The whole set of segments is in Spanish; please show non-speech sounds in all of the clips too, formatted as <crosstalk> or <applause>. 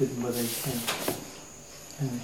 with what I can. And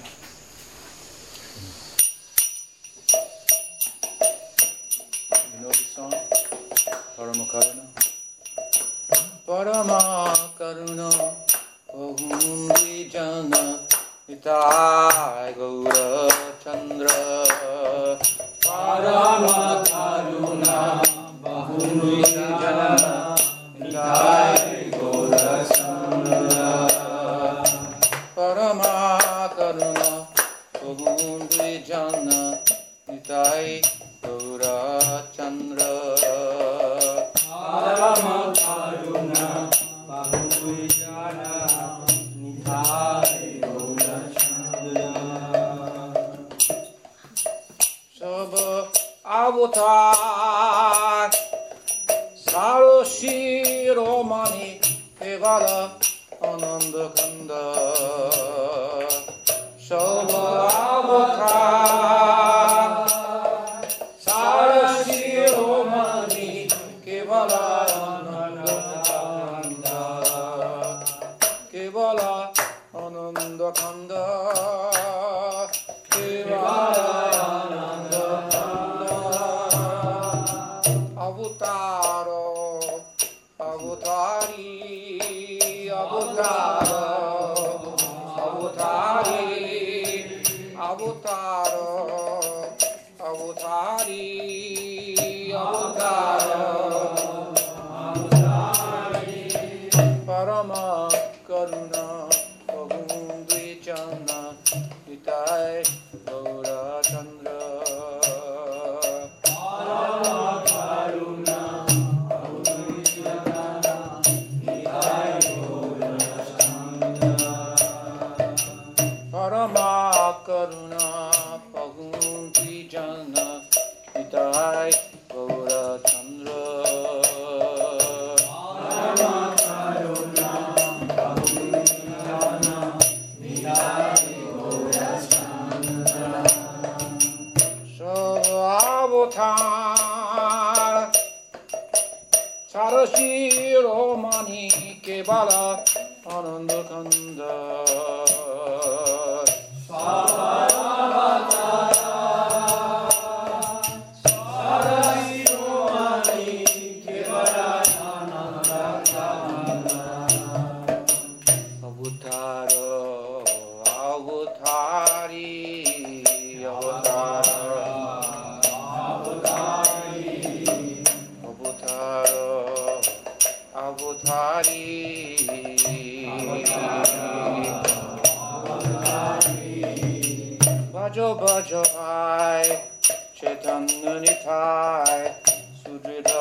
বাজো বাজো আয় চৈতন্য নিথায় সুদৃঢ়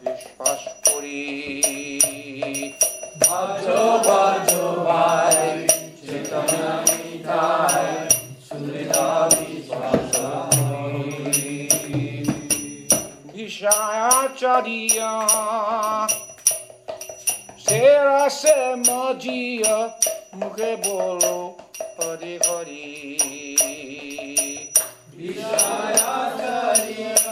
বিশ্বাস করি। বাজো বাজো আয় চৈতন্য নিথায় সুদৃঢ় বিশ্বাস করি। বিষয়াচারিয়া সেরা সে মজিয়া, মুখে বলো হরি হরি। Jaya Jaya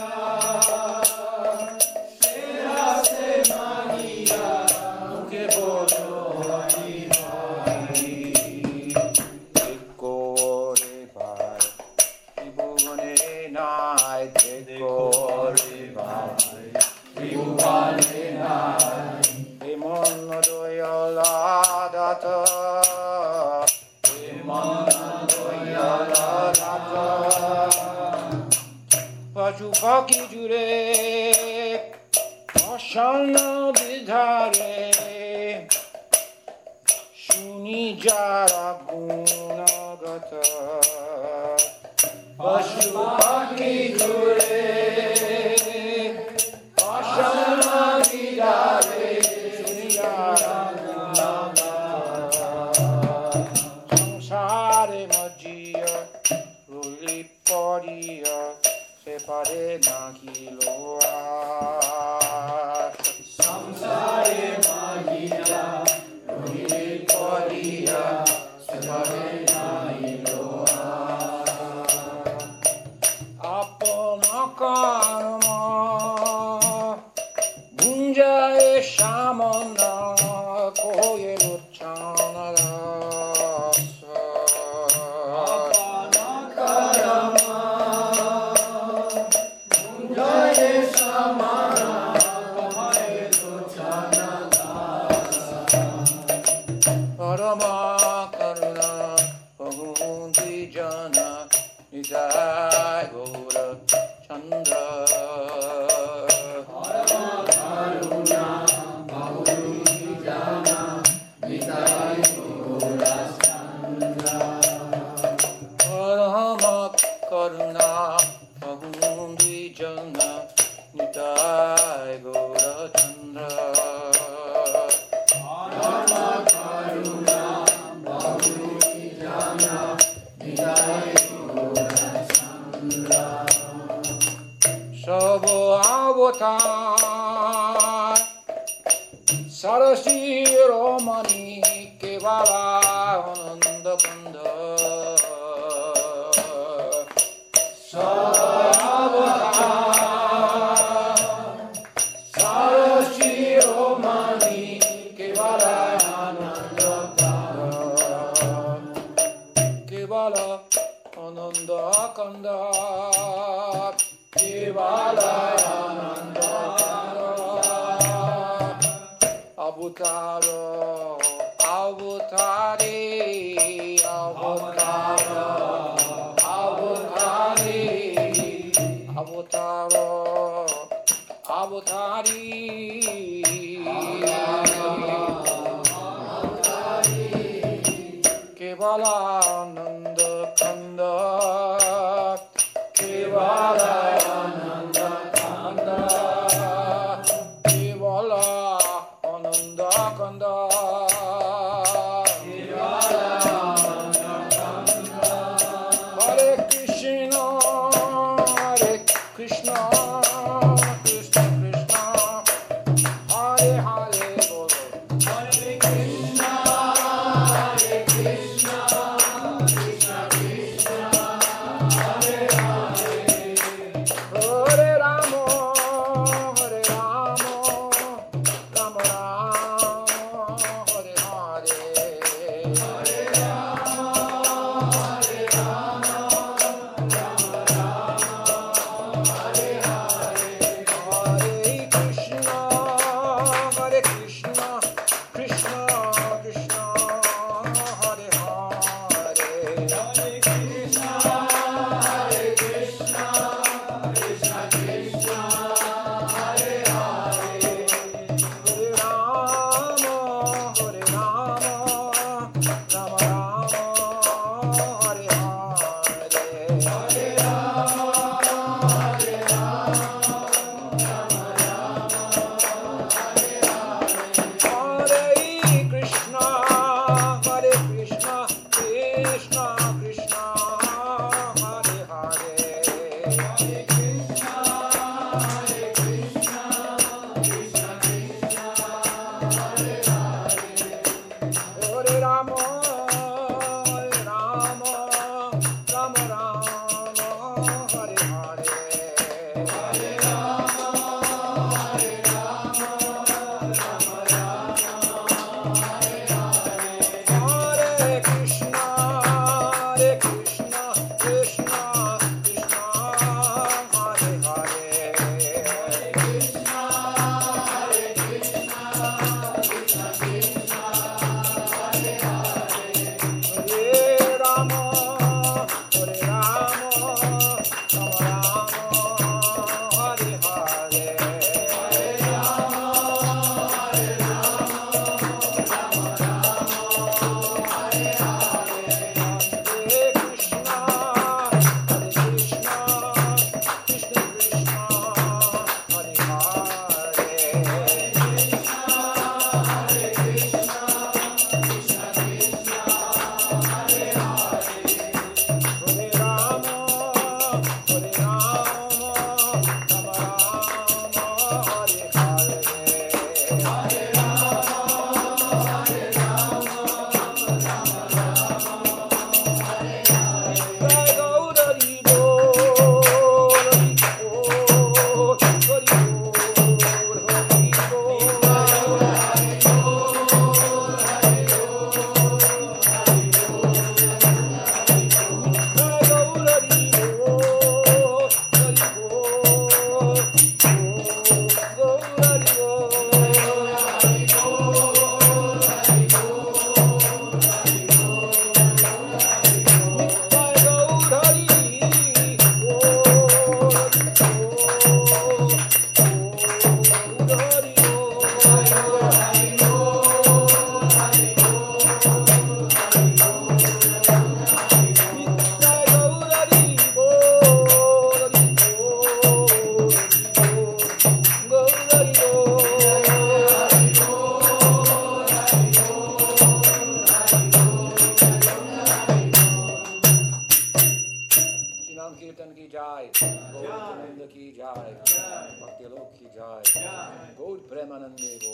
सन्निभो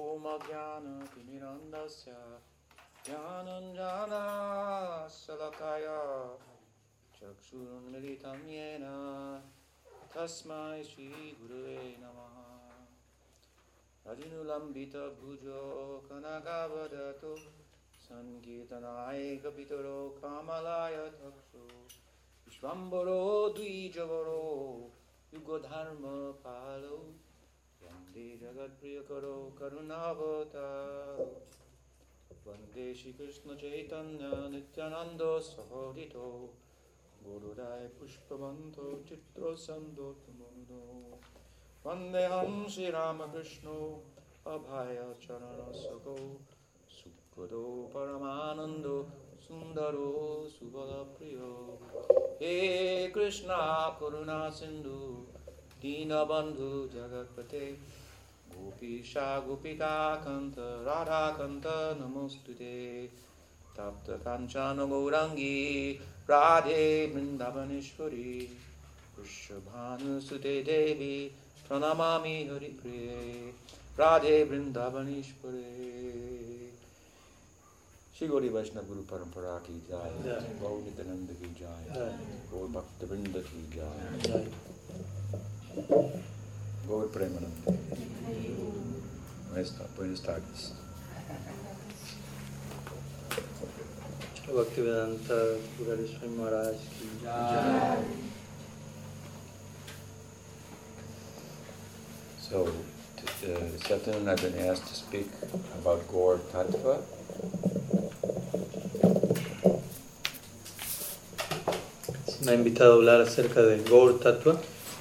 ॐ अज्ञानतिमिरन्दस्य, ज्ञानञ्जानाशलकाय। चक्षुरुन्मिलितं येन, तस्मै श्रीगुरुवे नमः। रजनुलम्बितभुजो कनकावदतु सङ्कीर्तनाय कपितरो कामलाय विश्वम्बरो द्विजवरो युगो पालो वंदे जगत प्रिय करो करुणावतार। वंदे श्री चैतन्य नित्यानंद सहोदितो। गुरुराय पुष्पवंतो चित्रो संदोतमुदो वंदे हम श्री रामकृष्णो अभय चरण सुखदो परमानंदो সুন্দরো সুবলপ্রিয় হে কৃষ্ণ, করুণা সিন্ধু দীন বন্ধু জগৎপতে। গোপীষা, গোপিকা কন্ত, রাধা কন্ত, নমস্তুতে। তপ্ত কাঞ্চন গৌরাঙ্গী, রাধে বৃন্দাবনেশ্বরী। পুষ্যভানুসুতে দেবী, প্রণমামি হরিপ্রিয়ে। রাধে বৃন্দাবনেশ্বরী। Jai, Jai. Gaur Nityananda ki jai, Jai. Gaur Bhakta Vrinda ki jai, Jai. Gaur Premananda. Buenas buenas tardes. Bhaktivedanta Purari Swami Maharaj ki jai. So, t- uh, this afternoon I've been asked to speak about Gaur Tattva. Me ha invitado a hablar acerca de Gaur Tattva,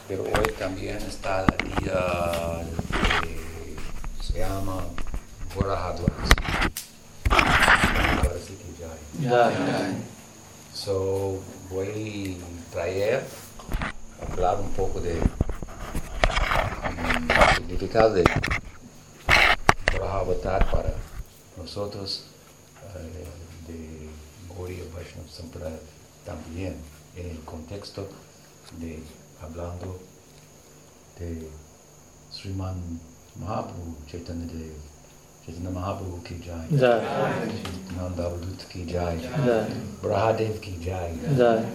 Pero hoy también está el día que se llama. Jai. So, voy a traer, hablar un poco de el significado de Gorahavatar para nosotros eh, de Gaudiya Vaishnava Sampradaya también en el contexto de hablando de Sriman Mahaprabhu, Chaitanya Dev, Chaitanya Mahaprabhu ki jai, Jai. Nanda Avadut ki jai, Jai. Brahadev ki jai. Jai.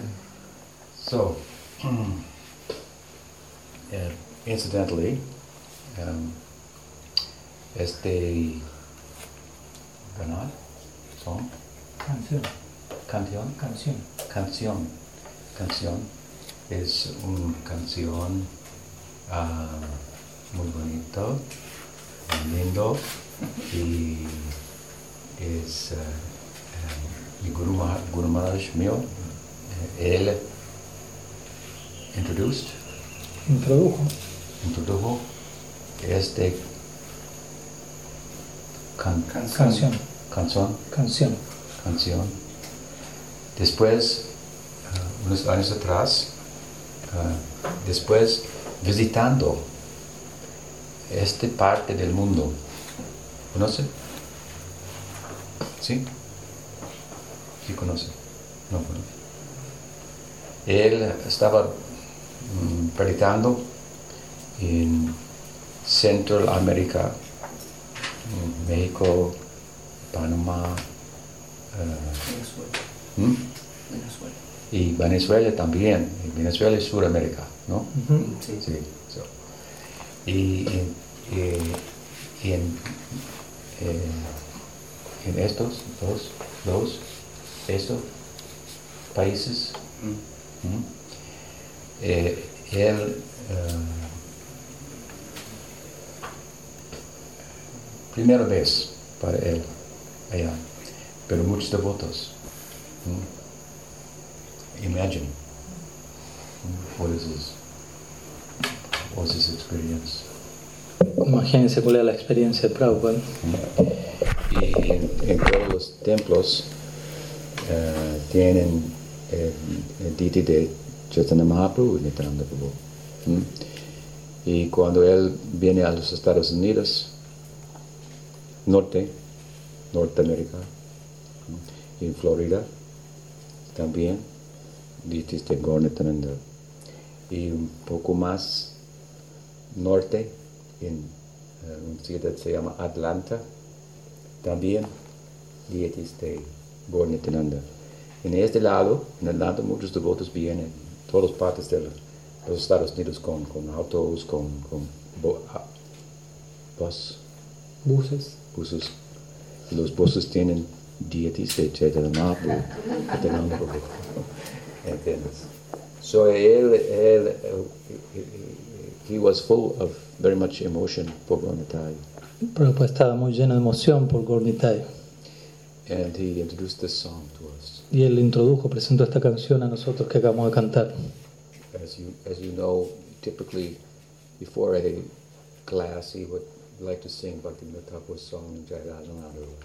So, <clears throat> uh, incidentally, um, este canal, song, Canción, canción, canción. canción, canción, es una canción ah, muy bonito, muy lindo y es ah, mi Guru, Maha- Guru Maharaj mío, eh, él introduced, Introdujo. introdujo este can- Canción. canción, Canción. canción. Después, unos años atrás, ah, después visitando esta parte del mundo. ¿Conoce? ¿Sí? Sí conoce. No conoce. Él estaba mm, predicando en Central America, mm, México, Panamá, eh, ¿Mm? Y Venezuela también. Venezuela es Sudamérica, ¿no? Sí. so. Y, en- eh, y en, eh, en estos dos, dos estos países, ¿m? eh, él eh, primera vez para él allá, pero muchos devotos. ¿m? Imagine what is this? was his experience. Imagínense cuál era la experiencia de Prabhupada. Y en, en todos los templos eh, tienen el, el deity de Chaitanya Mahaprabhu y Nityananda Prabhu. ¿Mm? Y cuando él viene a los Estados Unidos, norte, Norteamérica, y en Florida también, deities de Gaur Nityananda. Y un poco más norte, en eh, una ciudad que se llama Atlanta, también deities de Gaur Nityananda. En este lado, en Atlanta, muchos devotos vienen, todas partes de los Estados Unidos con, con autos, con, con bo- bus, Buses. buses. Y los buses tienen deities de Chaitanya Mahaprabhu, Prabhu. So él, él, eh, he was full of very much emotion for Gaunitai. Prabhupada estaba muy lleno de emoción por Gornitai. And he introduced this song to us. Y él introdujo, presentó esta canción a nosotros que acabamos de cantar. As you, as you know, typically before a class, he would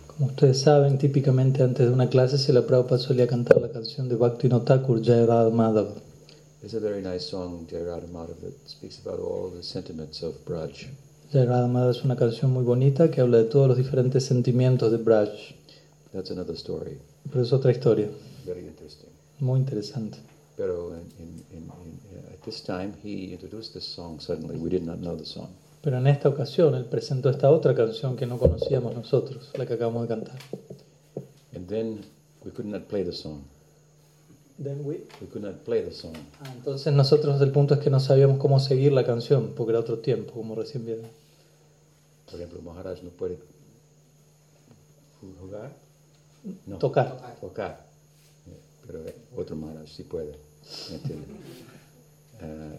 Como ustedes saben, típicamente antes de una clase se la Prabhupada solía cantar la canción de Bhakti Thakur, Jai Radha Madhava. It's a very nice song, Jai that speaks about all the sentiments of Braj. Jai Radha Madhava es una canción muy bonita que habla de todos los diferentes sentimientos de Braj. That's another story, Pero es otra historia, very interesting. muy interesante. Pero in, at this time, he introduced this song suddenly. We did not know the song. Pero en esta ocasión él presentó esta otra canción que no conocíamos nosotros, la que acabamos de cantar. And then we could not play the song. We could not play the song. Ah, entonces nosotros el punto es que no sabíamos cómo seguir la canción, porque era otro tiempo, como recién vieron. Por ejemplo, Maharaj no puede jugar. No. Tocar. Tocar. Pero otro Maharaj sí puede. ¿me? <laughs> Eh,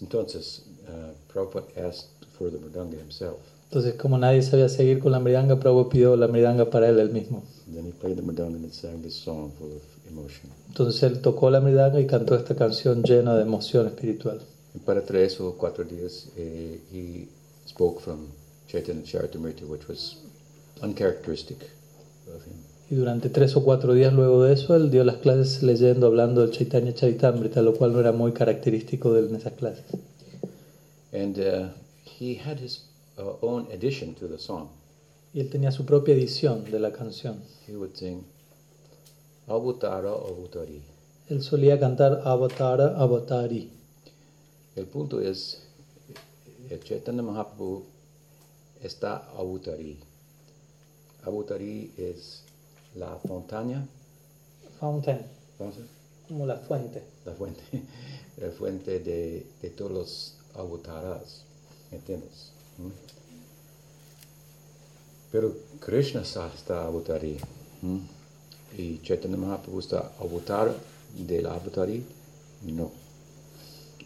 entonces, uh, Prabhupada asked for the Mridanga himself. Entonces, como nadie sabía seguir con la mridanga, Prabhupada pidió la mridanga para él él mismo. Then he played the Mridanga and sang this song full of emotion. Entonces él tocó la mridanga y cantó esta canción llena de emoción espiritual. Y para tres o cuatro días, eh, he spoke from Chaitanya Charitamrita, which was uncharacteristic of him. Y durante tres o cuatro días luego de eso, él dio las clases leyendo, hablando del Chaitanya Charitamrita, lo cual no era muy característico de él en esas clases. And uh, he had his uh, own addition to the song. Y él tenía su propia edición de la canción. He would sing Avutara Avutari. Él solía cantar Avatara Avatari. El punto es, el Chaitanya Mahaprabhu está Avutari. Avutari es la montaña, Fountain, ¿cómo se- como la fuente. la fuente, <laughs> la fuente de, de todos los avataras, ¿entiendes? ¿Mm? Pero Krishna sa- está avatari, ¿Mm? y Chaitanya Mahaprabhu está avatar del avatari, no.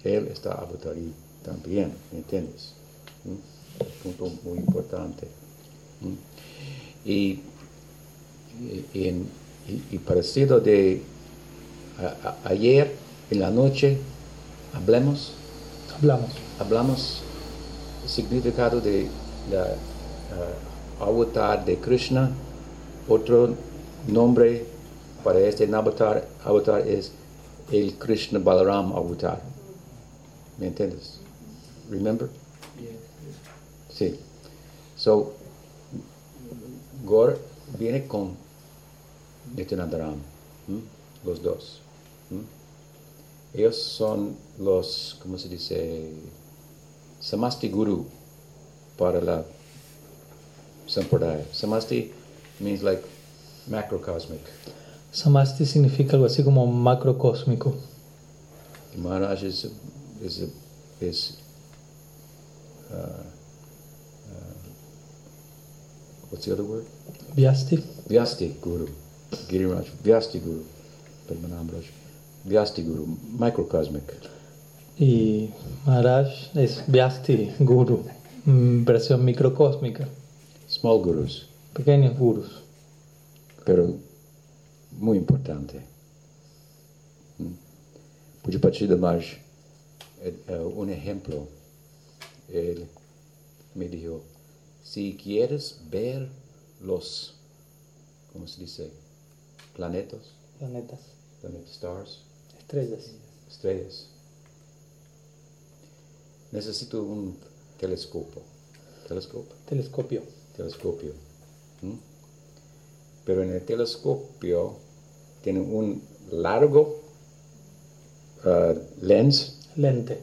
Él está avatari también, ¿entiendes? ¿Mm? Punto muy importante. ¿Mm? Y, y, parecido de a- ayer en la noche hablemos, Hablamos. hablamos significado de la ah, avatar de Krishna. Otro nombre para este avatar, avatar es el Krishna Balaram avatar. ¿Me entiendes? Remember? Sí. So, Gaur viene con Nityanandaram, ¿m? los dos. ¿m? Ellos son los, ¿cómo se dice? Samasti Guru para la Sampradaya. Samasti means like macrocosmic. Samasti significa algo así como macrocósmico. Y Maharaj is, is, is uh, uh, what's the other word? Vyasti. Vyasti Guru, Giriraj, Vyasti Guru, Padmanabhraj, Vyasti Guru, microcosmic. Y Maharaj es Vyasti Guru, mm, versión microcósmica. Small gurus, Pequeños gurus. pero muy importante. Mm. Pujapachida Maharaj eh, un ejemplo. Él me dijo, si quieres ver los, ¿cómo se dice? Planetas, Planetas, planet stars, estrellas. estrellas. Necesito un telescopio. Telescopio. Telescopio. telescopio. ¿m? Pero en el telescopio tiene un largo ah, lens Lente.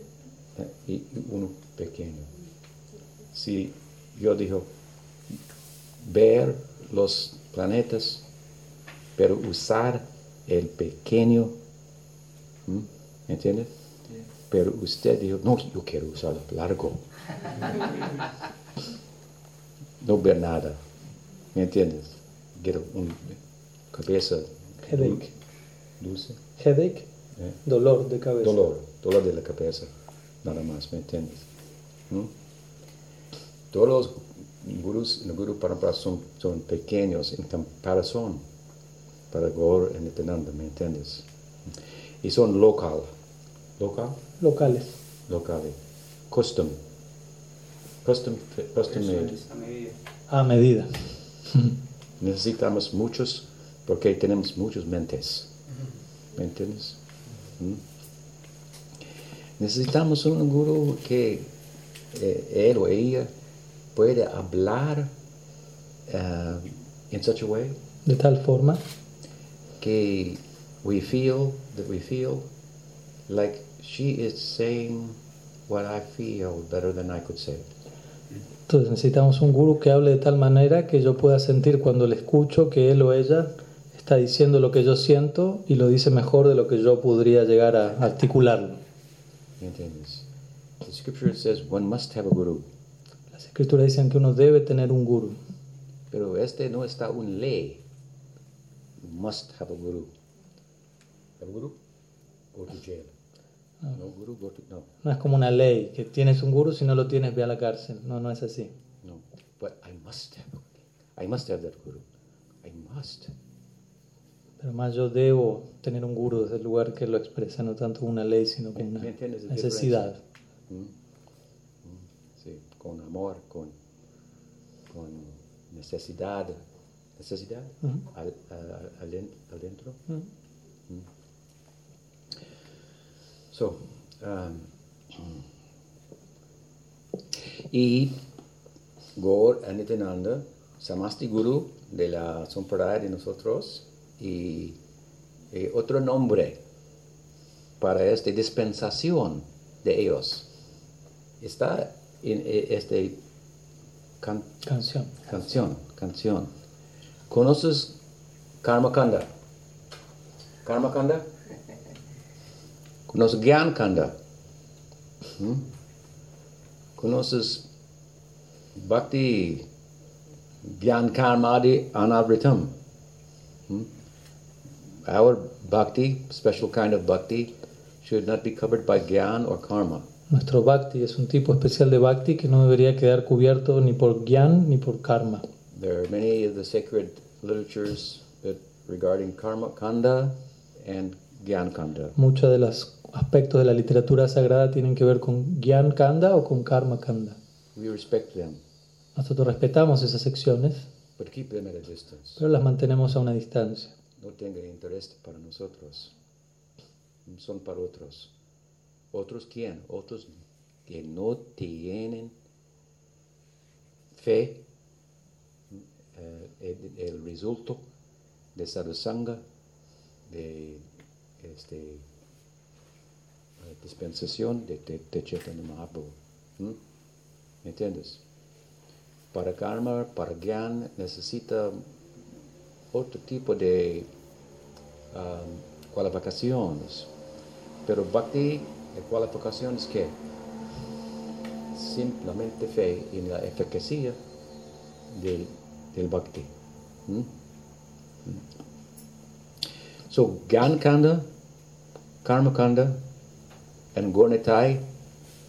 y y uno pequeño. Si yo digo ver los planetas, pero usar el pequeño, ¿entiendes? Pero usted dijo, no, yo quiero usar el largo. <laughs> no ver nada. ¿Me entiendes? Quiero una cabeza Headache. dulce. Headache. ¿eh? Dolor de cabeza. Dolor, dolor de la cabeza, nada más, ¿me entiendes? ¿Mm? Todos los gurús en el Guru Parampara son, son pequeños en comparación para Gaur y Nityananda, ¿me entiendes? Y son local, local, Locales. local, custom, custom, custom made. A medida. <laughs> Necesitamos muchos porque tenemos muchas mentes. ¿Me entiendes? ¿Mm? Necesitamos un gurú que eh, él o ella puede hablar uh, in such a way De tal forma que we feel that we feel like she is saying what I feel better than I could say it. Entonces necesitamos un gurú que hable de tal manera que yo pueda sentir cuando le escucho que él o ella está diciendo lo que yo siento y lo dice mejor de lo que yo podría llegar a articularlo. ¿Me entiendes? The scripture says one must have a guru. Las escrituras dicen que uno debe tener un gurú, Pero este no está un ley. You must have a guru. A guru? Go to jail. No guru, go to no, no es como una ley que tienes un gurú si no lo tienes ve a la cárcel. No, no es así. no. But I must have. I must have that guru. I must. Pero más yo debo tener un gurú desde el lugar que lo expresa, no tanto una ley, sino como una ¿Me entiendes la necesidad. ¿Mm? ¿Mm? Sí, con amor, con, con necesidad. ¿Necesidad? Ujú. Al, a- alen- adentro. Mm. So, um, y Gaur Anityananda, Samasti Guru de la Sampradaya de nosotros, y, y otro nombre para esta dispensación de ellos está en eh, can- Canción. canción, canción. ¿Conoces Karma Kanda? ¿Conoces Gyan Kanda? ¿Mm? ¿Conoces Bhakti Gyan Karmadi Anavritam? ¿Mm? Our Bhakti, special kind of Bhakti, should not be covered by Gyan or Karma. Nuestro bhakti es un tipo especial de bhakti que no debería quedar cubierto ni por gyan ni por karma. There are many of the sacred literatures that regarding Karma Kanda and. Muchos de los aspectos de la literatura sagrada tienen que ver con gyan kanda o con karma kanda. We respect them, Nosotros respetamos esas secciones, but keep them at a distance. pero las mantenemos a una distancia. No tengan interés para nosotros. Son para otros. ¿Otros quién? Otros que no tienen fe, eh, el, el resultado de sadhusanga, de este, dispensación de, Chaitanya Mahaprabhu. ¿Mm? ¿Me entiendes? Para karma, para gyan, necesita otro tipo de um, cualificaciones. Pero bhakti, la cualificación que simplemente fe en la eficacia del, del bhakti. So, Gyan Kanda, Karma Kanda, and Gornitai,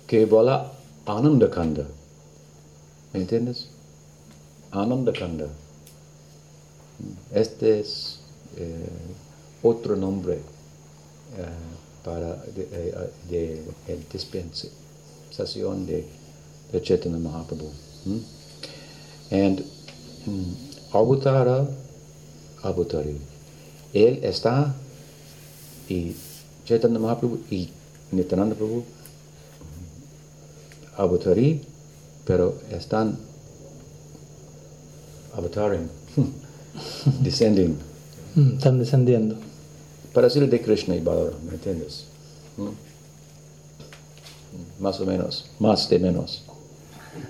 Kevala Ananda Kanda. ¿Me entiendes? Ananda Kanda. Este es eh, otro nombre eh, para de, eh, de, de dispensación de, de Chaitanya Mahaprabhu. Hmm? And mm, Avutara Avutari. Él está y Chaitanya Mahaprabhu y Nityananda Prabhu Avutari, pero están avataring, <laughs> descending, Mm, Están descendiendo. para ser de Krishna y Balaram, ¿me entiendes? ¿Mm? Más o menos, más de menos.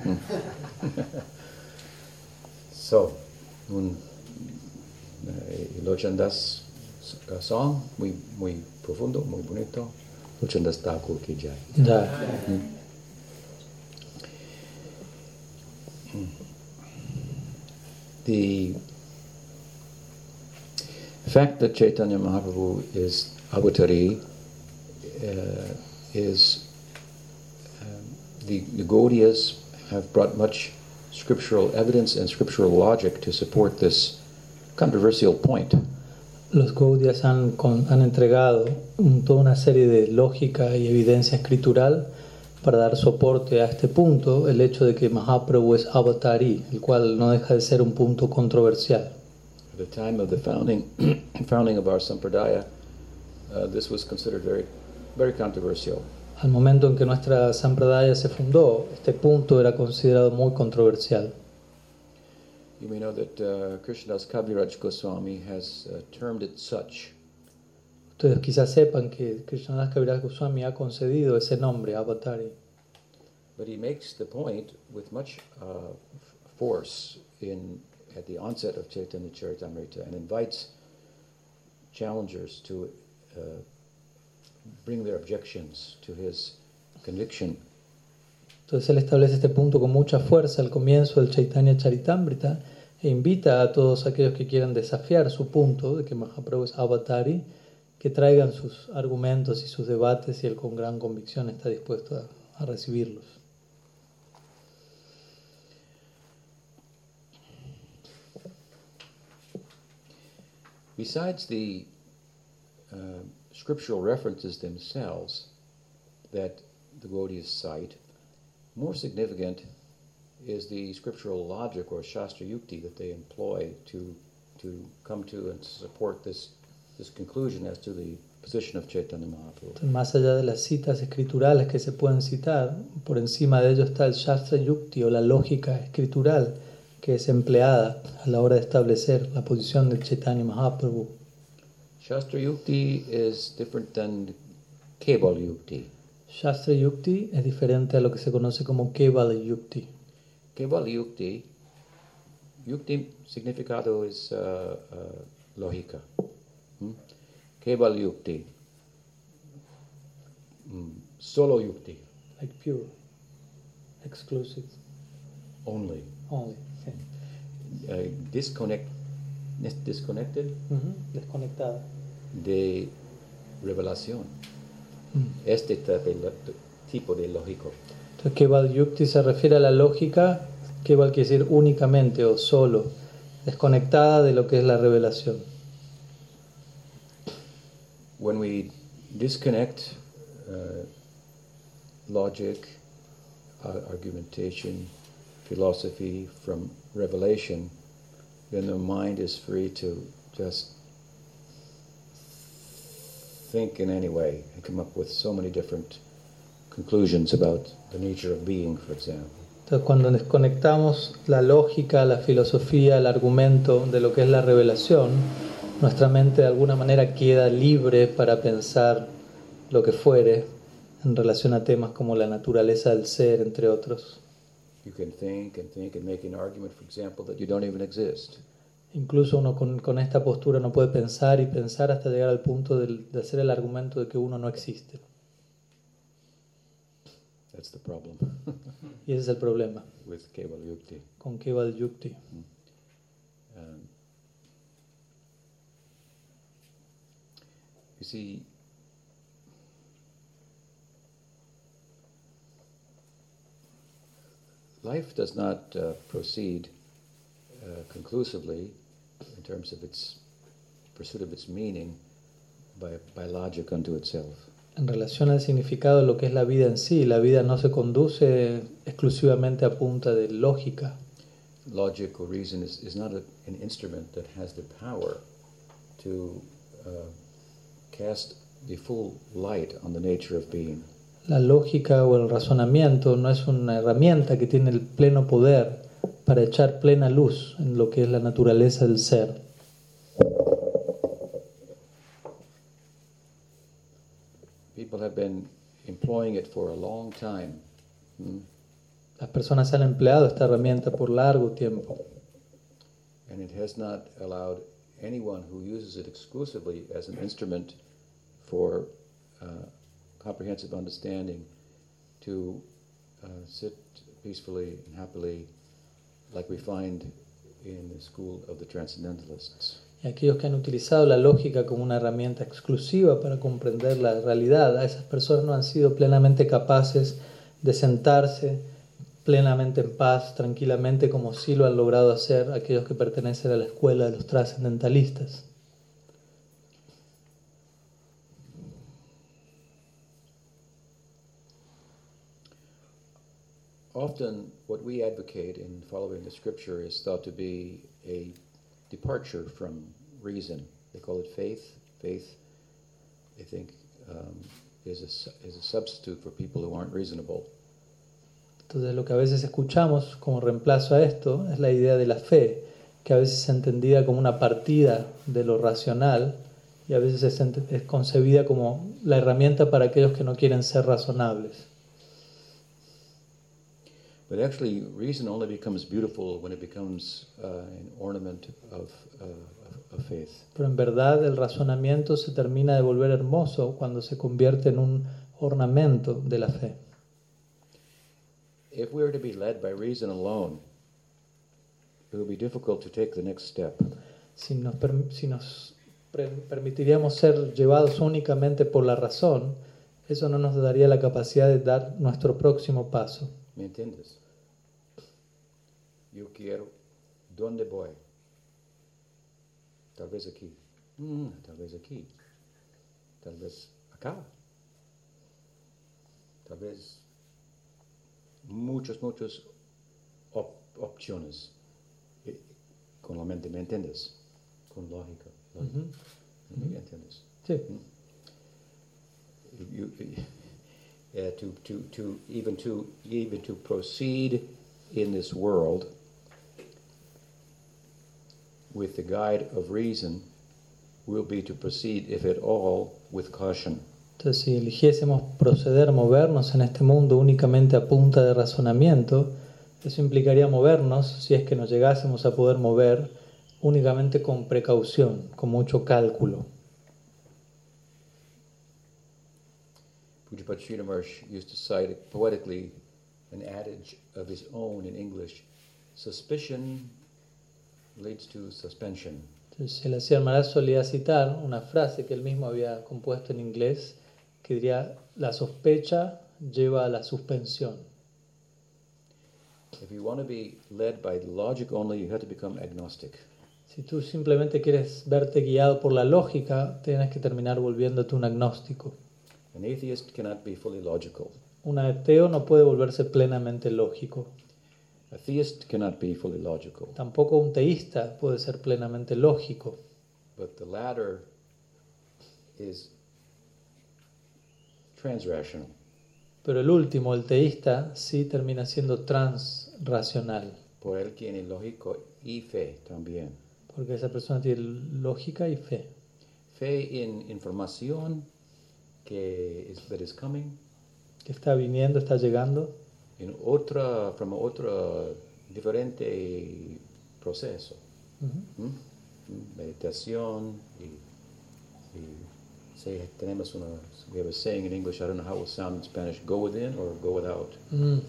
Mm. <laughs> so, un eh, Lochandas uh, song, muy, muy profundo, muy bonito. Lochandas Thakur ki jai. Ya. the fact that Chaitanya Mahaprabhu is Avatari uh, is um, the, the Gaudiyas have brought much scriptural evidence and scriptural logic to support this controversial point. Los Gaudias han, con- han entregado un- toda una serie de lógica y evidencia escritural para dar soporte a este punto, el hecho de que Mahaprabhu es avatari, el cual no deja de ser un punto controversial. At the time of the founding, <clears throat> founding of our sampradaya, uh, this was considered very, very controversial. Al momento en que nuestra Sampradaya se fundó, este punto era considerado muy controversial. You may know that uh, Krishnadas Kaviraj Goswami has uh, termed it such. Ustedes quizás sepan que Krishnadas Kaviraj Goswami ha concedido ese nombre, avatari. But he makes the point with much uh, force in at the onset of Chaitanya Charitamrita and invites challengers to uh, bring their objections to his conviction. Entonces él establece este punto con mucha fuerza al comienzo del Chaitanya Charitamrita e invita a todos aquellos que quieran desafiar su punto de que Mahaprabhu es avatari, que traigan sus argumentos y sus debates y él con gran convicción está dispuesto a, recibirlos. Besides the uh, scriptural references themselves that the Gaudiyas cite, more significant is the scriptural logic or Shastra Yukti that they employ to, to come to and support this, this conclusion as to the position of Chaitanya Mahaprabhu. Más allá de las citas escriturales que se pueden citar, por encima de ello está el Shastra Yukti o la lógica escritural que es empleada a la hora de establecer la posición del Chaitanya Mahaprabhu. Shastra Yukti is different than Keval Yukti. Shastra Yukti es diferente a lo que se conoce como Kevala Yukti. Keval Yukti, Yukti significado es uh, uh, lógica. Hmm? Keval Yukti, mm, solo Yukti, Like pure, exclusive, only. only. Uh, disconnect, dis- disconnected Ujú, Desconectada. de revelación. Este tipo de- tipo de lógico. Entonces, Keval se refiere a la lógica, Keval quiere decir únicamente o solo, desconectada de lo que es la revelación. When we disconnect uh, logic, argumentation, philosophy from revelation, then the mind is free to just think in any way and come up with so many different conclusions about the nature of being, for example. Entonces, cuando desconectamos la lógica, la filosofía, el argumento de lo que es la revelación, nuestra mente de alguna manera queda libre para pensar lo que fuere en relación a temas como la naturaleza del ser, entre otros. You can think and think and make an argument, for example, that you don't even exist. Incluso uno con, con esta postura no puede pensar y pensar hasta llegar al punto del- de, hacer el argumento de que uno no existe. That's the problem <laughs> Y ese es el problema with Keval Yukti. con Keval Yukti. Um, you see, life does not uh, proceed uh, conclusively in terms of its pursuit of its meaning by, by logic unto itself. En relación al significado de lo que es la vida en sí, la vida no se conduce exclusivamente a punta de lógica. Logic or reason is, is not a, an instrument that has the power to uh, cast the full light on the nature of being. La lógica o el razonamiento no es una herramienta que tiene el pleno poder para echar plena luz en lo que es la naturaleza del ser. Have been employing it for a long time. hmm? Las personas han empleado esta herramienta por largo tiempo And it has not allowed anyone who uses it exclusively as an instrument for uh, comprehensive understanding to uh, sit peacefully and happily, like we find in the school of the Transcendentalists. Y aquellos que han utilizado la lógica como una herramienta exclusiva para comprender la realidad, a esas personas no han sido plenamente capaces de sentarse plenamente en paz, tranquilamente, como sí lo han logrado hacer aquellos que pertenecen a la escuela de los trascendentalistas. Often, departure from reason. They call it faith. Faith, I think, um, is, a, is a substitute for people who aren't reasonable. Entonces lo que a veces escuchamos como reemplazo a esto es la idea de la fe, que a veces es entendida como una partida de lo racional y a veces es, es concebida como la herramienta para aquellos que no quieren ser razonables. But actually, reason only becomes beautiful when it becomes uh, an ornament of, uh, of, faith. Pero en verdad el razonamiento se termina de volver hermoso cuando se convierte en un ornamento de la fe. If we were to be led by reason alone, it would be difficult to take the next step. Si nos, si nos permitiríamos ser llevados únicamente por la razón, eso no nos daría la capacidad de dar nuestro próximo paso. ¿Me entiendes? Yo quiero, ¿dónde voy? Tal vez aquí. Mm, tal vez aquí. Tal vez acá. Tal vez muchas, muchas op- opciones. Eh, Con la mente, ¿me entiendes? Con lógica. lógica. ¿Me entiendes? Sí. you, uh, to, to, to even to even to proceed in this world with the guide of reason will be to proceed, if at all, with caution. Entonces, si eligiésemos proceder, movernos en este mundo únicamente a punta de razonamiento, eso implicaría movernos, si es que nos llegásemos a poder mover, únicamente con precaución, con mucho cálculo. Pujapat used to cite poetically an adage of his own in English: "Suspicion leads to suspension." Entonces, el Asier Maharaj solía citar una frase que él mismo había compuesto en inglés, que diría, la sospecha lleva a la suspensión. If you want to be led by logic only, you have to become agnostic. Si tú simplemente quieres verte guiado por la lógica, tienes que terminar volviéndote un agnóstico. An atheist cannot be fully logical. Un ateo no puede volverse plenamente lógico. A theist cannot be fully logical. Tampoco un teísta puede ser plenamente lógico. But the latter is transrational. Pero el último, el teísta, sí termina siendo transracional. Por él tiene lógico y fe también. Porque esa persona tiene lógica y fe. Fe en información que is, that is coming Que está viniendo, está llegando. En otra, from otro diferente proceso. Ujú. ¿Mm? Meditación y, y say, tenemos una, we have a saying in English, I don't know how it will sound in Spanish, go within or go without. Mm.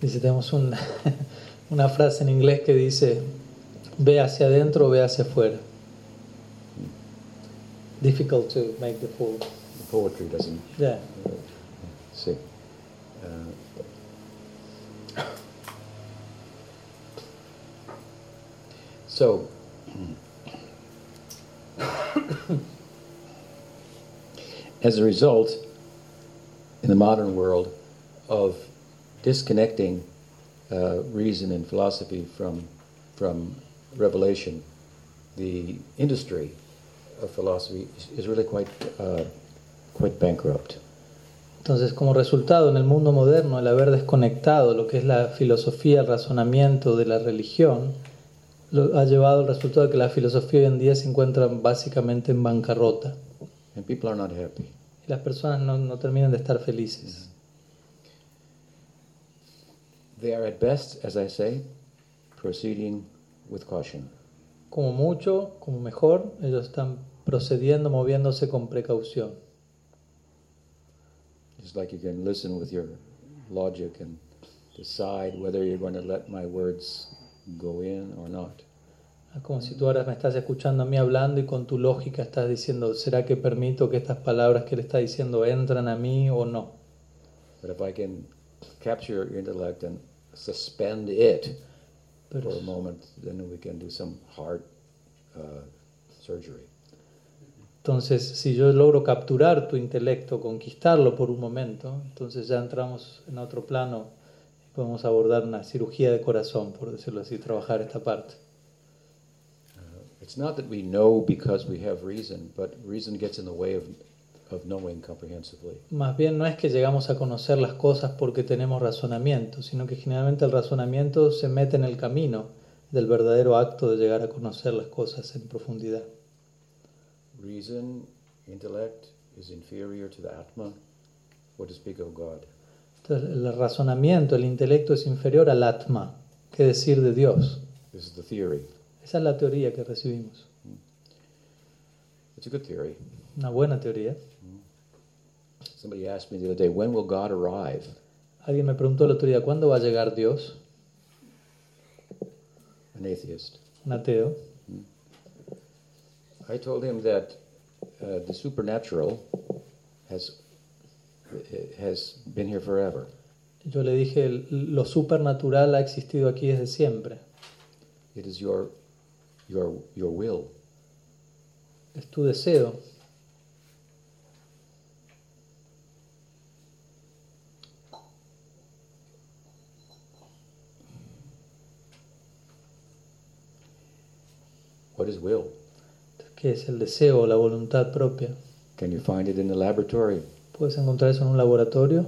Dice, tenemos un- <laughs> una frase en inglés que dice, ve hacia adentro o ve hacia afuera. Difficult to make the full. The poetry doesn't Yeah. Sí. Uh, so, as a result, in the modern world, of disconnecting uh, reason and philosophy from, from revelation, the industry of philosophy is, is really quite, uh, quite bankrupt. Entonces, como resultado, en el mundo moderno, el haber desconectado lo que es la filosofía, el razonamiento de la religión, lo, ha llevado al resultado de que la filosofía hoy en día se encuentra básicamente en bancarrota. And people are not happy. Y las personas no, no terminan de estar felices. They are at best, as I say, proceeding with caution. Como mucho, como mejor, ellos están procediendo, moviéndose con precaución. Just like you can listen with your logic and decide whether you're going to let my words go in or not. Es como si tú ahora me estás escuchando a mí hablando y con tu lógica estás diciendo, ¿será que permito que estas palabras que él está diciendo entran a mí o no? But if I can capture your intellect and suspend it Pero, for a moment, then we can do some heart uh, surgery. entonces, si yo logro capturar tu intelecto, conquistarlo por un momento, entonces ya entramos en otro plano podemos abordar una cirugía de corazón, por decirlo así, trabajar esta parte. It's not that we know because we have reason, but reason gets in the way of, of knowing comprehensively. Más bien no es que llegamos a conocer las cosas porque tenemos razonamiento, sino que generalmente el razonamiento se mete en el camino del verdadero acto de llegar a conocer las cosas en profundidad. Reason, intellect is inferior to the Atma. What to speak of God? Entonces, el razonamiento, el intelecto es inferior al Atma, qué decir de Dios. This is the theory. Esa es la teoría que recibimos. It's a good theory. Una buena teoría. Somebody asked me the other day, when will God arrive? Alguien me preguntó el otro día, ¿cuándo va a llegar Dios? An atheist. Un ateo. I told him that uh, the supernatural has has been here forever. Yo le dije, lo supernatural ha existido aquí desde siempre. It is your your your will. Es tu deseo. What is will? ¿Qué es el deseo o la voluntad propia? Can you find it in the laboratory? ¿Puedes encontrar eso en un laboratorio?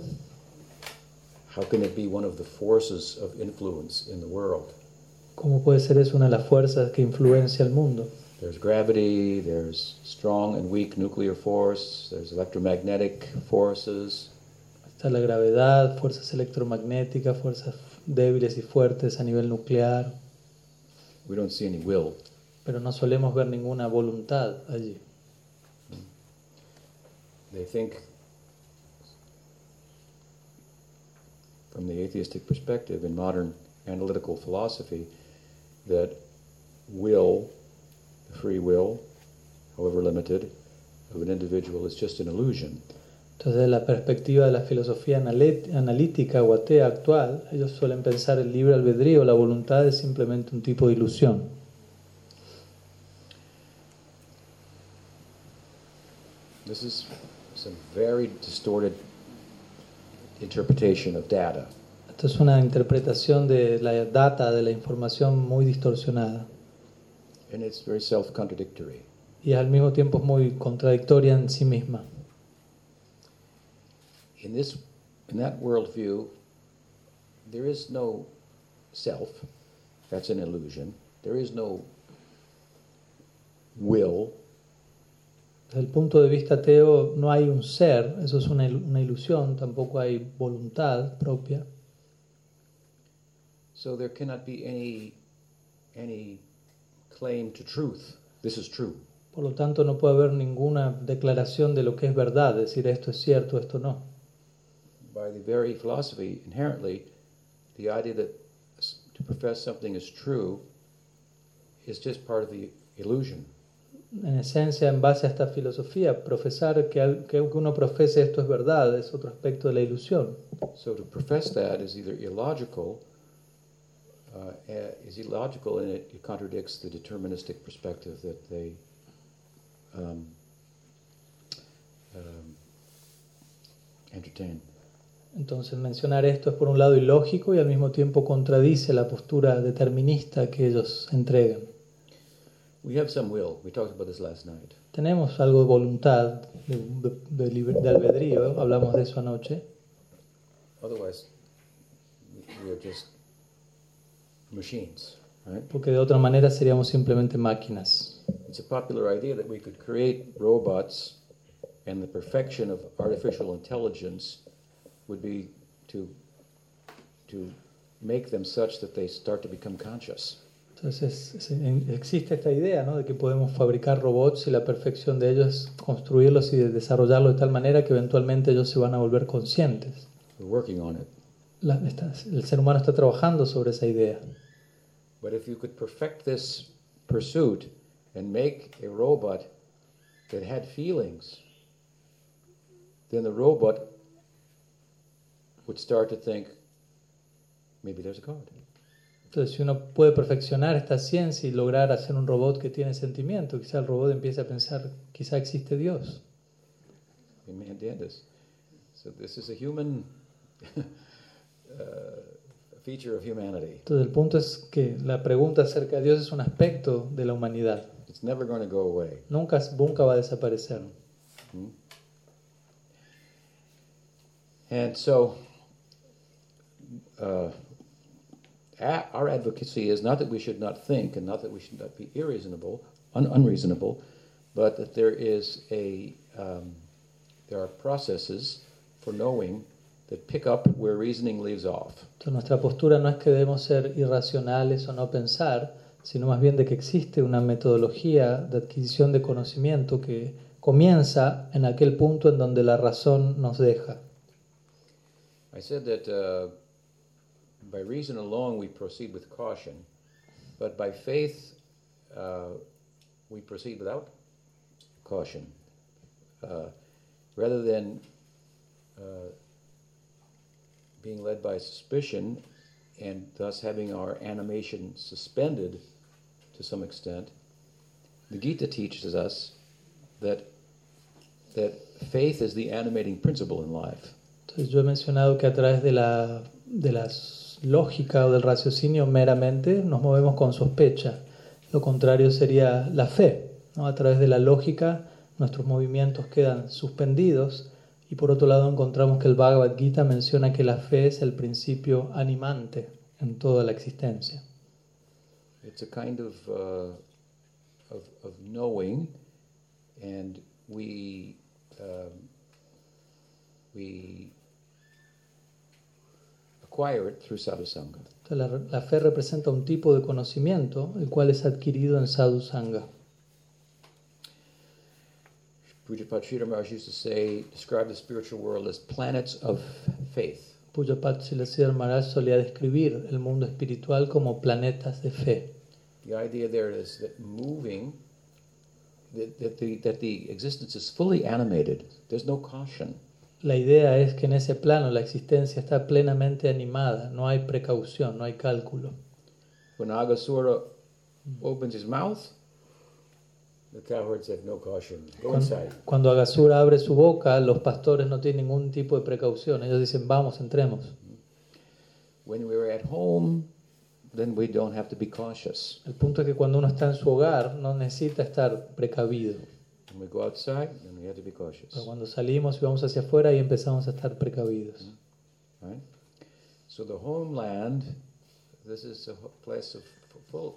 How can it be one of the forces of influence in the world? ¿Cómo puede ser eso una de las fuerzas que influencia el mundo? There's gravity, there's strong and weak nuclear force, there's electromagnetic forces, Está la gravedad, fuerzas electromagnéticas, fuerzas débiles y fuertes a nivel nuclear, we don't see any will. pero no solemos ver ninguna voluntad allí. They think, from the atheistic perspective in modern analytical philosophy, that will, the free will, however limited, of an individual is just an illusion. Entonces, desde la perspectiva de la filosofía analítica o atea actual, ellos suelen pensar el libre albedrío, la voluntad es simplemente un tipo de ilusión. This is some very distorted interpretation of data. Esto es una interpretación de la data, de la información muy distorsionada. And it's very self contradictory. Y al mismo tiempo es muy contradictoria en sí misma. In this in that worldview, there is no self. That's an illusion. There is no will. Desde el punto de vista ateo no hay un ser, eso es una, il- una ilusión, tampoco hay voluntad propia. So there cannot be any any claim to truth. This is true. Por lo tanto, no puede haber ninguna declaración de lo que es verdad, decir esto es cierto, esto no. By the very philosophy, inherently, the idea that to profess something is true is just part of the illusion. En esencia, en base a esta filosofía, profesar que, que uno profese esto es verdad es otro aspecto de la ilusión. So to profess that is either illogical, uh, eh, is illogical, and it, it contradicts the deterministic perspective that they um, um, entertain. Entonces mencionar esto es por un lado ilógico y al mismo tiempo contradice la postura determinista que ellos entregan. We have some will. We talked about this last night. Tenemos algo de voluntad, de, de- de albedrío, hablamos de eso anoche, Otherwise, we are just machines, right? porque de otra manera seríamos simplemente máquinas. It's a popular idea that we could create robots and the perfection of artificial intelligence would be to, to make them such that they start to become conscious. Entonces es- en- existe esta idea ¿no? de que podemos fabricar robots y la perfección de ellos es construirlos y de desarrollarlos de tal manera que eventualmente ellos se van a volver conscientes. We're working on it. La- está- el ser humano está trabajando sobre esa idea. But if you could perfect this pursuit and make a robot that had feelings, then the robot would start to think, maybe there's a God. Entonces, si uno puede perfeccionar esta ciencia y lograr hacer un robot que tiene sentimiento, quizá el robot empiece a pensar, quizá existe Dios. We this. So this is a human <laughs> uh, feature of humanity. Entonces, el punto es que la pregunta acerca de Dios es un aspecto de la humanidad. It's never going to go away. Nunca, nunca va a desaparecer. And so, uh, our advocacy is not that we should not think and not that we should not be irreasonable, un- unreasonable, but that there is a um, there are processes for knowing that pick up where reasoning leaves off. Entonces, nuestra postura no es que debemos ser irracionales o no pensar, sino más bien de que existe una metodología de adquisición de conocimiento que comienza en aquel punto en donde la razón nos deja. I said that uh, by reason alone we proceed with caution, but by faith uh, we proceed without caution. Uh, rather than uh, being led by suspicion and thus having our animation suspended to some extent, the Gita teaches us that that faith is the animating principle in life. Entonces yo he mencionado que a través de la, de la lógica o del raciocinio meramente nos movemos con sospecha. Lo contrario sería la fe. ¿no? A través de la lógica nuestros movimientos quedan suspendidos y por otro lado encontramos que el Bhagavad Gita menciona que la fe es el principio animante en toda la existencia. It's a kind of, uh, knowing, and we, um, we through sadhusanga. La, la fe representa un tipo de conocimiento el cual es adquirido en sadhu sangha. Pujapad Sridhar Maharaj used to say, describe the spiritual world as planets of faith. Pujapat Maharaj solía describir el mundo espiritual como planetas de fe. The idea there is that moving, that, that, the, that the existence is fully animated. There's no caution. La idea es que en ese plano la existencia está plenamente animada, no hay precaución, no hay cálculo. When Agasura opens his mouth, the cowherds have no caution. Go Cuando, inside. cuando Agasura abre su boca, los pastores no tienen ningún tipo de precaución, ellos dicen, vamos, entremos. When we are at home, then we don't have to be cautious. El punto es que cuando uno está en su hogar no necesita estar precavido, When we go outside, then we have to be pero cautious. cuando salimos y vamos hacia afuera y empezamos a estar precavidos. Right? So the homeland, this is a place of full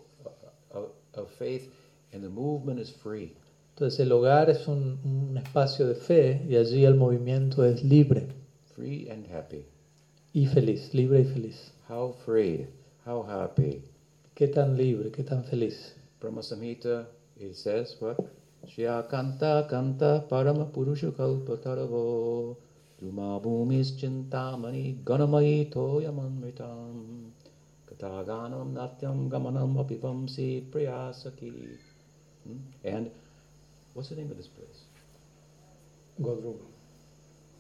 of, of faith, and the movement is free. Entonces el hogar es un, un espacio de fe y allí el movimiento es libre Free and happy. y feliz, libre y feliz. How free, how happy. ¿Qué tan libre, qué tan feliz? Brahma Samhita, it says what? श्रियाकान्तकान्तपरमपुरुषकल्पतरवो धूमाभूमिश्चिन्तामणि गणमयि तोयमन्मृतां कथागानं नाट्यं गमनम् अपि वंसि प्रियासखी and What's the name of this place? Godrum.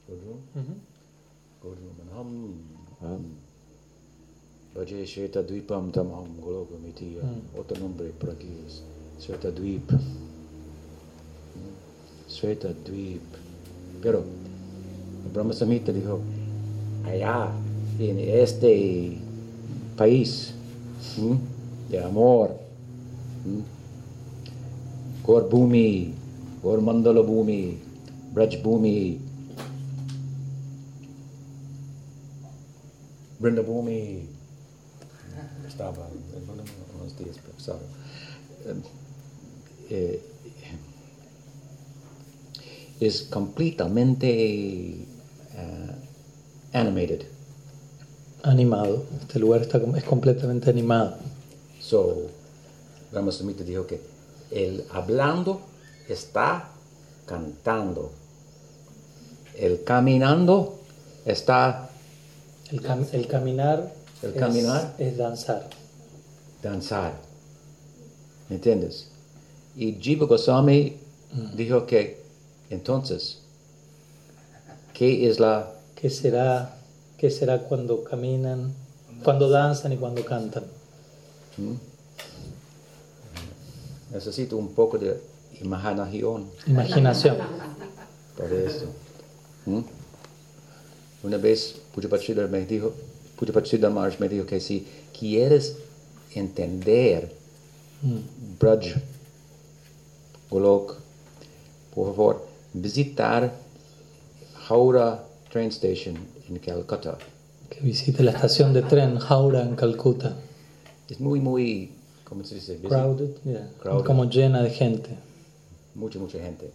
Godrum? Mm-hmm. Godrum. And hum, hum. Bhaje Sheta Dvipam Tamam Gologumiti Otanumbre Pragis Sheta Dvip. Sheta Dvip. Pero Brahma Samhita dijo, allá, en este país de amor, ¿m? Gaur Bhumi, Gaur Mandala Bhumi, Braj Bhumi, Brinda Bhumi, estaba unos días. Eh, es completamente eh, animated. Animado. Este lugar está, es completamente animado. So, Brahma Samhita dijo que el hablando está cantando. El caminando está El, cam- el caminar, El es- caminar. es danzar. danzar. ¿Me entiendes? Y Jiva Goswami dijo que entonces, ¿qué es la ¿Qué será, ¿Qué será cuando caminan, cuando danzan y cuando cantan? Necesito un poco de imaginación Imaginación. para esto. ¿Mm? Una vez Pujapat Sridhar me dijo, Maharaj me dijo que si quieres entender Mm. Braj, Golok, por favor, visitar Howrah Train Station en Calcutta. Que visite la estación de tren Howrah en Calcuta. Es muy, muy, ¿cómo se dice? Crowded, yeah, Crowded. como llena de gente. Mucha, mucha gente.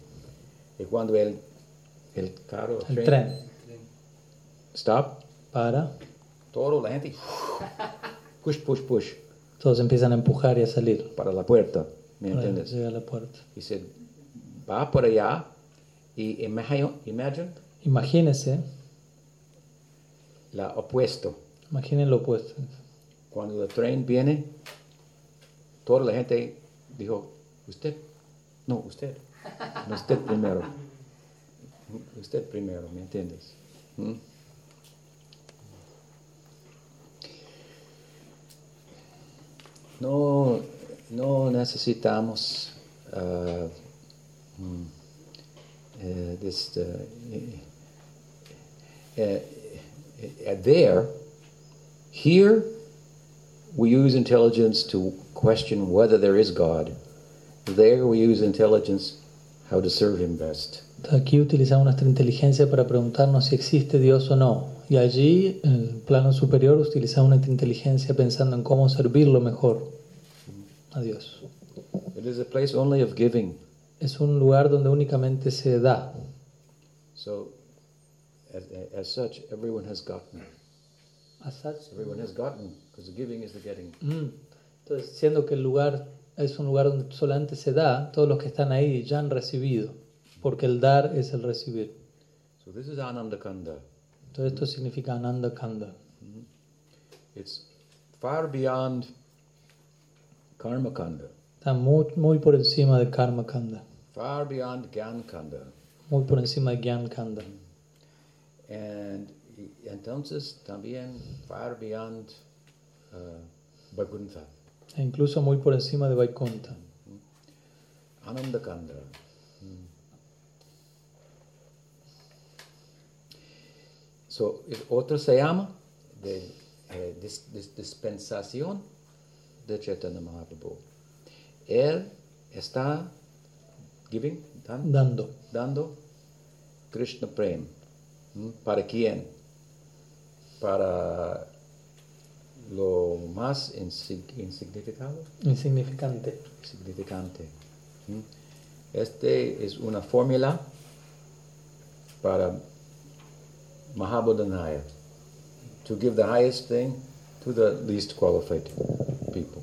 Y cuando el, el carro, El tren stop, para, todo la gente, <laughs> push, push, push, todos empiezan a empujar y a salir. para la puerta, ¿me Para entiendes? llegar a la puerta. Dice, va por allá y imagine, Imagínense, la opuesto. imaginen lo opuesto. Cuando el tren viene, toda la gente dijo, usted, no, usted, no, usted primero. Usted primero, ¿me entiendes? ¿Mm? No, no necesitamos uh, mm, this, uh, eh, there, here, we use intelligence to question whether there is God. There, we use intelligence how to serve Him best. Aquí utilizamos nuestra inteligencia para preguntarnos si existe Dios o no. Y allí, en el plano superior, utilizamos nuestra inteligencia pensando en cómo servirlo mejor a Dios. It is a place only of giving. Es un lugar donde únicamente se da. So, as, as such, everyone has gotten. Everyone has gotten, because the giving is the getting. Mm. Entonces, siendo que el lugar es un lugar donde solamente se da, todos los que están ahí ya han recibido, porque el dar es el recibir. So, this is Ananda Kanda. Entonces, esto significa Ananda Kanda. It's far beyond Está muy, muy por encima de Karma Kanda, far beyond Gyan muy por encima de Gyan Kanda. And y- entonces también far beyond uh, Vaikuntha, E incluso muy por encima de Vaikunta. Ananda Kanda. Mm. So, el otro se llama de, eh, dis- dis- dispensación de Chaitanya Mahaprabhu. Él está giving, dan- Dando. dando Krishna Prem. ¿Mm? ¿Para quién? Para lo más insig- insignificado, Insignificante. significante. ¿Mm? Este es una fórmula para Mahabodhanaya, to give the highest thing to the least qualified people.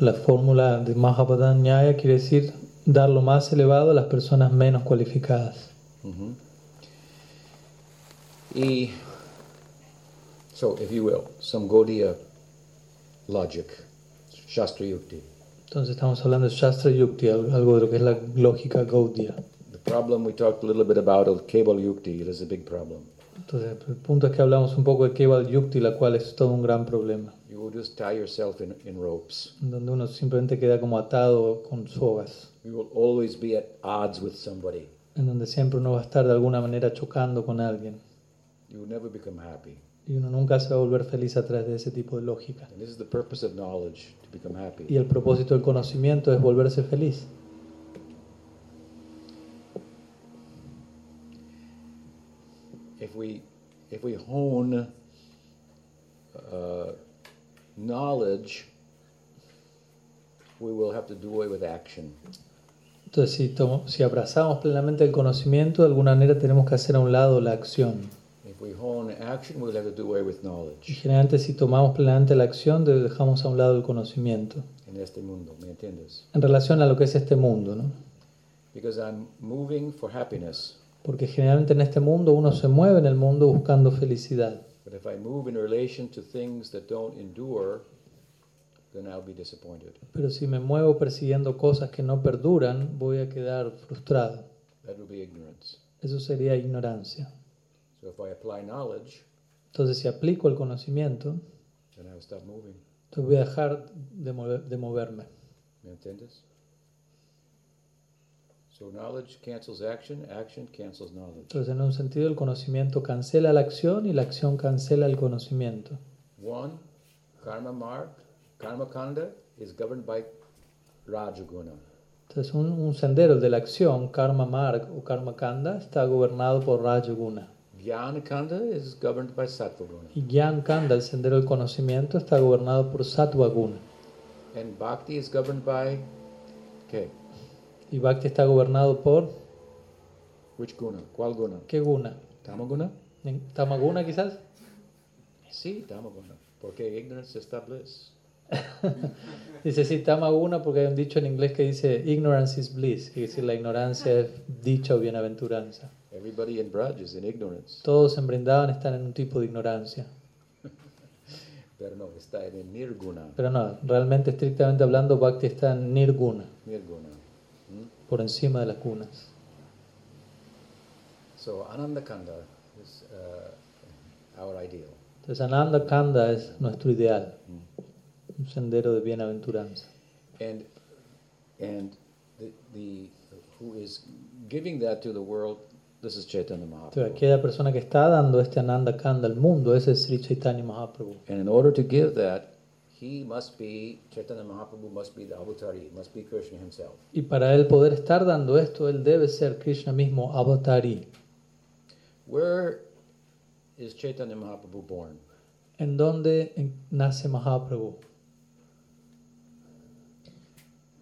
La fórmula de Mahabodhan Nyaya quiere decir dar lo más elevado a las personas menos cualificadas. Mhm. Y, so, if you will, some Gaudiya logic, Shastra Yukti. Entonces estamos hablando de Shastra Yukti, al- algo de lo que es la lógica Gaudiya. The problem we talked a little bit about of Kebal Yukti, it is a big problem. Entonces el punto es que hablamos un poco de Keval Yukti, la cual es todo un gran problema, You will just tie yourself in, in ropes. donde uno simplemente queda como atado con sogas, You will always be at odds with somebody. en donde siempre uno va a estar de alguna manera chocando con alguien. you will never become happy. y uno nunca se va a volver feliz a través de ese tipo de lógica. And this is the purpose of knowledge to become happy. Y el propósito del conocimiento es volverse feliz. If we if we hone uh, knowledge, we will have to do away with action. Entonces, si, tomo- si abrazamos plenamente el conocimiento, de alguna manera tenemos que hacer a un lado la acción. Y generalmente si tomamos plenamente la acción, de- dejamos a un lado el conocimiento. in este mundo. ¿Me entiendes? En relación a lo que es este mundo, ¿no? Because I'm moving for happiness. Porque generalmente en este mundo uno se mueve en el mundo buscando felicidad. But if I move in relation to things that don't endure, then I'll be disappointed. Pero si me muevo persiguiendo cosas que no perduran, voy a quedar frustrado. That will be ignorance. Eso sería ignorancia. So if I apply knowledge, Entonces, si aplico el conocimiento, then stop moving. entonces voy a dejar de, mover- de moverme. ¿Me entiendes? So knowledge cancels action, action cancels knowledge. Entonces, en un sentido, el conocimiento cancela la acción y la acción cancela el conocimiento. One, karma mark, karma kanda is governed by Rajaguna. Entonces, un, un sendero, de la acción, karma marg o karma kanda, está gobernado por Rajaguna. Jnana kanda is governed by Sattvaguna. Y Gyan Kanda, el sendero del conocimiento, está gobernado por Sattva Guna. And bhakti is governed by, okay, Y Bhakti está gobernado por which guna? ¿Cuál guna? ¿qué guna? Tamaguna? ¿En- ¿Tamaguna quizás? Sí, Tamaguna. Porque ignorance está bliss. <laughs> Dice sí, Tamaguna porque hay un dicho en inglés que dice ignorance is bliss, que decir la ignorancia es dicha o bienaventuranza. Everybody in Braj is in ignorance. Todos en Brindavan están en un tipo de ignorancia. <laughs> Pero no, está en el nirguna. Pero no, realmente estrictamente hablando, Bhakti está en Nirguna, Nirguna. Hmm? por encima de las gunas. So Ananda Kanda is uh, our ideal. Entonces Ananda Kanda es nuestro ideal, un sendero de bienaventuranza. And and the, the who is giving that to the world, this is Chaitanya Mahaprabhu. aquella persona que está dando este Ananda Kanda al mundo, ese es Sri Chaitanya Mahaprabhu. And in order to give that, he must be Chaitanya Mahaprabhu must be the avatari, must be Krishna himself. Y para él poder estar dando esto, él debe ser Krishna mismo, avatari. Where is Chaitanya Mahaprabhu born? ¿En dónde nace Mahaprabhu?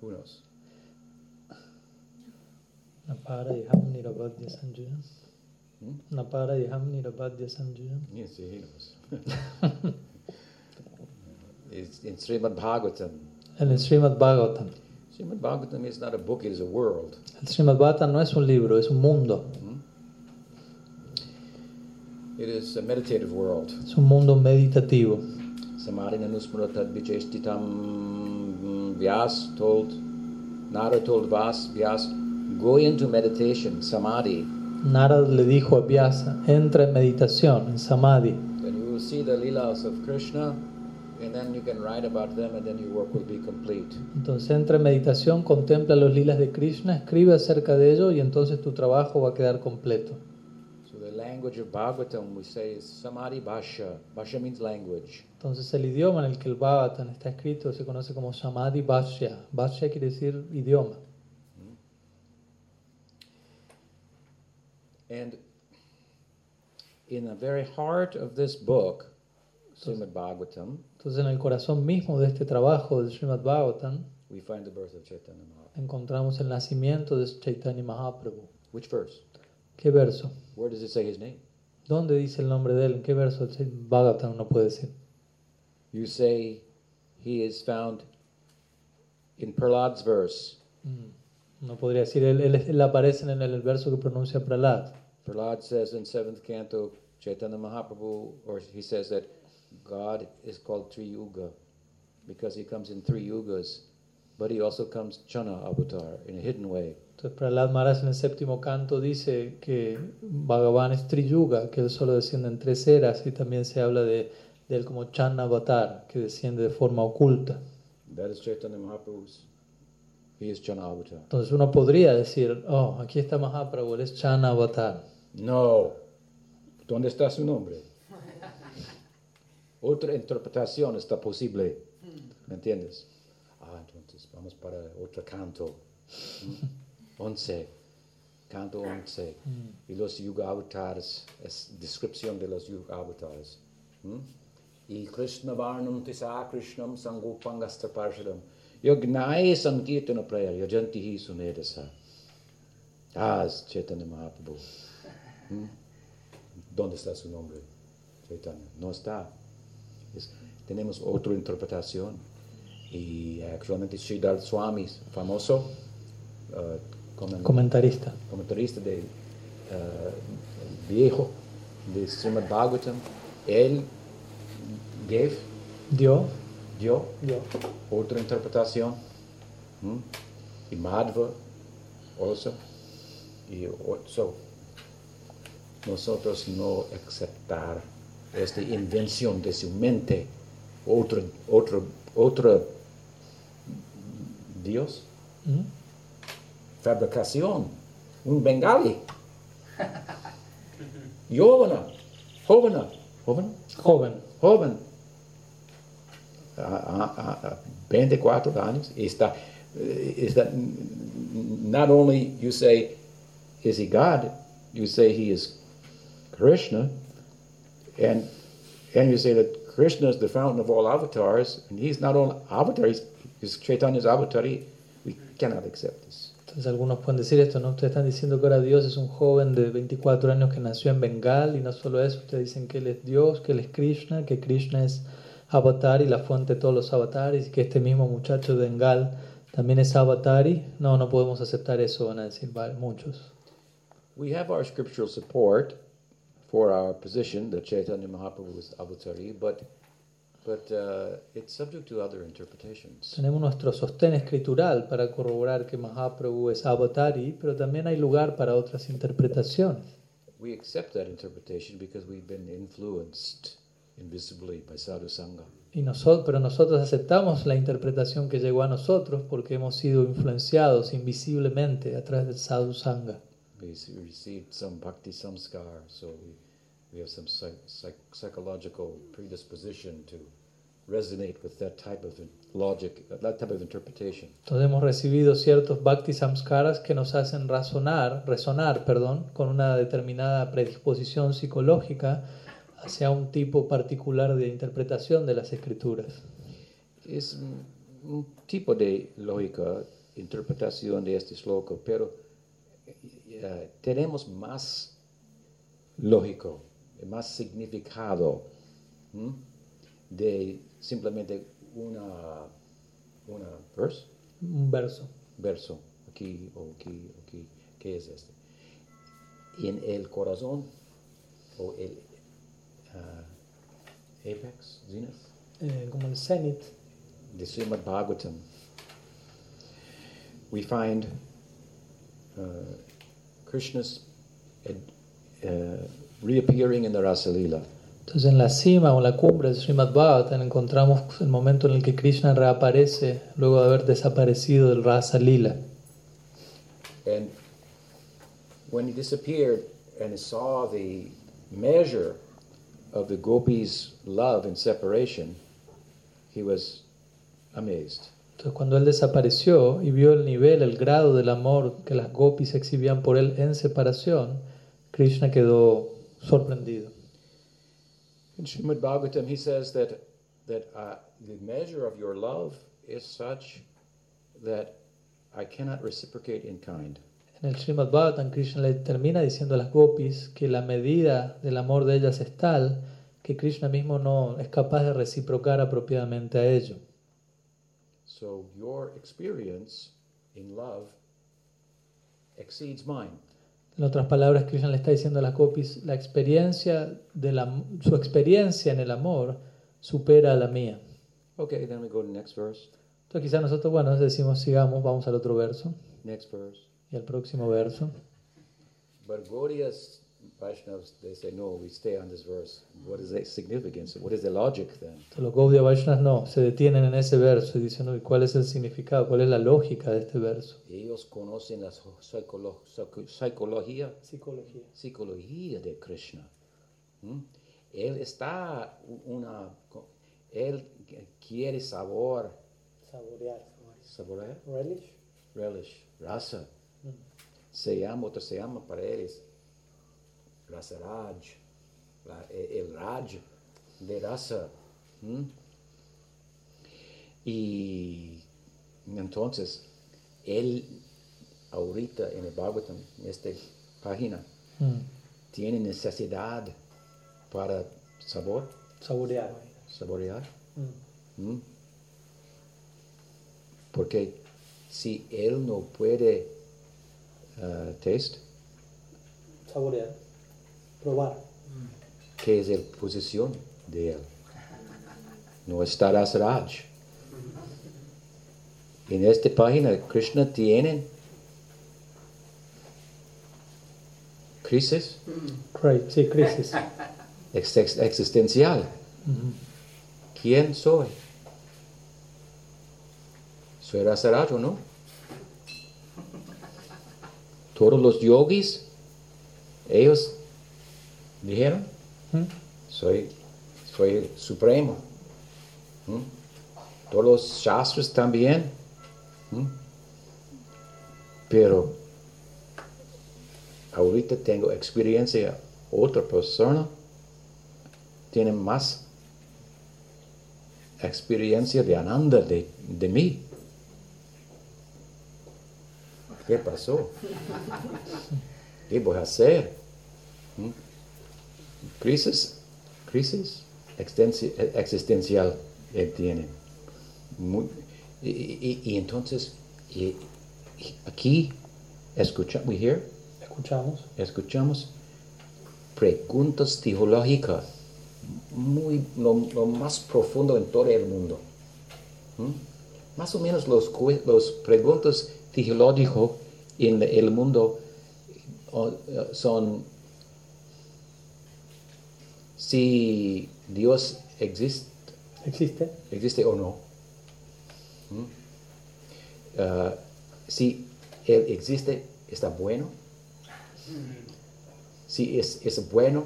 Who knows? Napara yaham nirabadya sanjaya. Hmm? Napara yaham nirabadya sanjaya. Yes, he knows. <laughs> it's in Srimad Bhagavatam. En el Srimad Bhagavatam. Srimad Bhagavatam is not a book, it is a world. El Srimad Bhagavatam no es un libro, es un mundo. It is a meditative world. Es un mundo meditativo. Samadhi Nanusmrata Vichestitam Vyas told, Nara told Vas, Vyas, go into meditation, Samadhi, Narad le dijo a Vyasa, entra en meditación, en Samadhi. then you will see the Leelas of Krishna, and then you can write about them, and then your work will be complete. Entonces entra en meditación, contempla los lilas de Krishna, escribe acerca de ello y entonces tu trabajo va a quedar completo. Language of Bhagavatam we say is Samadhi Bhasha. Bhasha means language. Entonces el idioma en el que el Bhagavatam está escrito se conoce como Samadhi Bhashya. Bhashya quiere decir idioma. And in the very heart of this book, Srimad Bhagavatam, Entonces en el corazón mismo de este trabajo del Srimad Bhagavatam we find the birth of Chaitanya Mahaprabhu. encontramos el nacimiento de Chaitanya Mahaprabhu. Which verse? ¿Qué verso? Where does it say his name? ¿Dónde dice el nombre de él? ¿En qué verso el Bhagavatam no puede decir? You say he is found in Prahlad's verse. Mm, No podría decir, él, él, él aparece en el, el verso que pronuncia Prahlad. Prahlad says in seventh canto, Chaitanya Mahaprabhu, or he says that God is called Triyuga because he comes in three yugas, but he also comes Chana avatar in a hidden way. Entonces Prahlad Maharaj en el séptimo canto dice que Bhagavan es Triyuga, que él solo desciende en tres eras y también se habla de, de él como Chan Avatar, que desciende de forma oculta. That is Chaitanya Mahaprabhu's. He is Chana avatar. Entonces uno podría decir, oh, aquí está Mahaprabhu, él es Chan Avatar. No. ¿Dónde está su nombre? <laughs> Otra interpretación está posible. ¿Me entiendes? Ah, entonces vamos para otro canto. ¿Mm? <laughs> Once. Canto once. Y los yuga avatars, es descripción de los yuga avatars. ¿Mm? Y Krishna Varnam Tisa Krishnam Sangopangasta Parshadam. Yognai Sankirtana Praya Yajantihi Sunedasa. Das Chaitanya Mahaprabhu. ¿Mm? ¿Dónde está su nombre? Chaitanya. No está. Es- tenemos otra interpretación. Y actualmente Sridhar Swami, famoso uh, comen- Comentarista. comentarista de uh, viejo de Srimad Bhagavatam, él gave, Dio. dio Dio. otra interpretación. Y Madhva also. Y so, nosotros no aceptar esta invención de su mente, otro, otro, otro Dios, ¿Mm? Fabricación, un bengali. Yovana, jovana, jovana, Joven. joven, ah, ah, ah, a, a- a- a 24 años, está, eh, está, not only you say, is he God, you say he is Krishna, and, and you say that Krishna is the fountain of all avatars, and he's not only avatar, he's, he's Chaitanya's avatar, he- we cannot accept this. Entonces algunos pueden decir esto, ¿no? Ustedes están diciendo que ahora Dios es un joven de 24 años que nació en Bengal y no solo eso, ustedes dicen que Él es Dios, que Él es Krishna, que Krishna es avatar y la fuente de todos los avatares y que este mismo muchacho de Bengal también es avatar y no, no podemos aceptar eso, van a decir vale, muchos. We have our scriptural support for our position that Chaitanya Mahaprabhu is avatari, but but uh, it's subject to other interpretations. Tenemos nuestro sostén escritural para corroborar que Mahaprabhu es avatari, pero también hay lugar para otras interpretaciones. We accept that interpretation because we've been influenced invisibly by sadhu sangha. Y nosotros, pero nosotros aceptamos la interpretación que llegó a nosotros porque hemos sido influenciados invisiblemente a través del sadhu sangha. We received some bhakti samskar, so we, we have some psych, psych, psychological predisposition to resonate with that type of logic, that type of interpretation. Entonces hemos recibido ciertos bhakti samskaras que nos hacen razonar, resonar, perdón, con una determinada predisposición psicológica hacia un tipo particular de interpretación de las escrituras. Es un un tipo de lógica, interpretación de este sloka, pero eh, tenemos más lógico, más significado ¿m? de simplemente una, una verse, Un verso. verso, aquí o aquí, o aquí, ¿qué es este? En el corazón o el ah, apex, zenith, eh, como el cenit, the Srimad Bhagavatam, we find uh, Krishna's uh, reappearing in the Rasa Lila. Entonces en la cima o en la cumbre del Srimad Bhagavatam encontramos el momento en el que Krishna reaparece luego de haber desaparecido del Rasa Lila. And when he disappeared and saw the measure of the gopis' love and separation, he was amazed. Entonces cuando él desapareció y vio el nivel, el grado del amor que las gopis exhibían por él en separación, Krishna quedó sorprendido. In Srimad Bhagavatam, he says that, that uh, the measure of your love is such that I cannot reciprocate in kind. En el Srimad Bhagavatam, Krishna le termina diciendo a las gopis que la medida del amor de ellas es tal que Krishna mismo no es capaz de reciprocar apropiadamente a ello. So your experience in love exceeds mine. En otras palabras, Krishna le está diciendo a las gopis, la experiencia de la, su experiencia en el amor supera a la mía. Okay, then we go to the next verse. Entonces quizás nosotros, bueno, decimos, sigamos, vamos al otro verso Next verse. y al próximo verso. But Vaishnavas, they say, no, we stay on this verse. What is the significance? What is the logic then? Los Gaudiya Vaishnavas no, se detienen en ese verso y dicen, uy, ¿cuál es el significado? ¿Cuál es la lógica de este verso? Ellos conocen la psicolo- psico- psicología, Psicología. psicología de Krishna. ¿Mm? Él está una, él quiere sabor, Saborear. saborear, Relish. relish, rasa. Se llama, otro se llama para él es rasa raj, e- el raj de rasa. ¿Mm? Y entonces, él ahorita en el Bhagavatam, en esta página, Mm. tiene necesidad para sabor, Saborear. saborear. Mm. ¿Mm? Porque si él no puede uh, taste, Saborear. Probar. ¿qué es la posición de él? No está Rasaraj. En esta página Krishna tiene crisis Cri- Sí, crisis. ex- existencial. ¿Quién soy? ¿Soy Rasaraj o no? Todos los yogis, ellos dijeron, Mm. soy, soy supremo. ¿Mm? Todos los shastras también. ¿Mm? Pero ahorita tengo experiencia, otra persona tiene más experiencia de ananda de, de mí. ¿Qué pasó? <laughs> ¿Qué voy a hacer? Crisis, crisis existencial él tiene. Muy- y, y- y entonces, y- aquí escuchamos, we hear, Escuchamos. escuchamos preguntas teológicas muy lo, lo más profundo en todo el mundo. ¿Mm? Más o menos los, los preguntas teológicas en el mundo son si Dios existe, ¿Existe? existe o no. ¿Mm? Ah, si Él existe, está bueno. Si es, es bueno,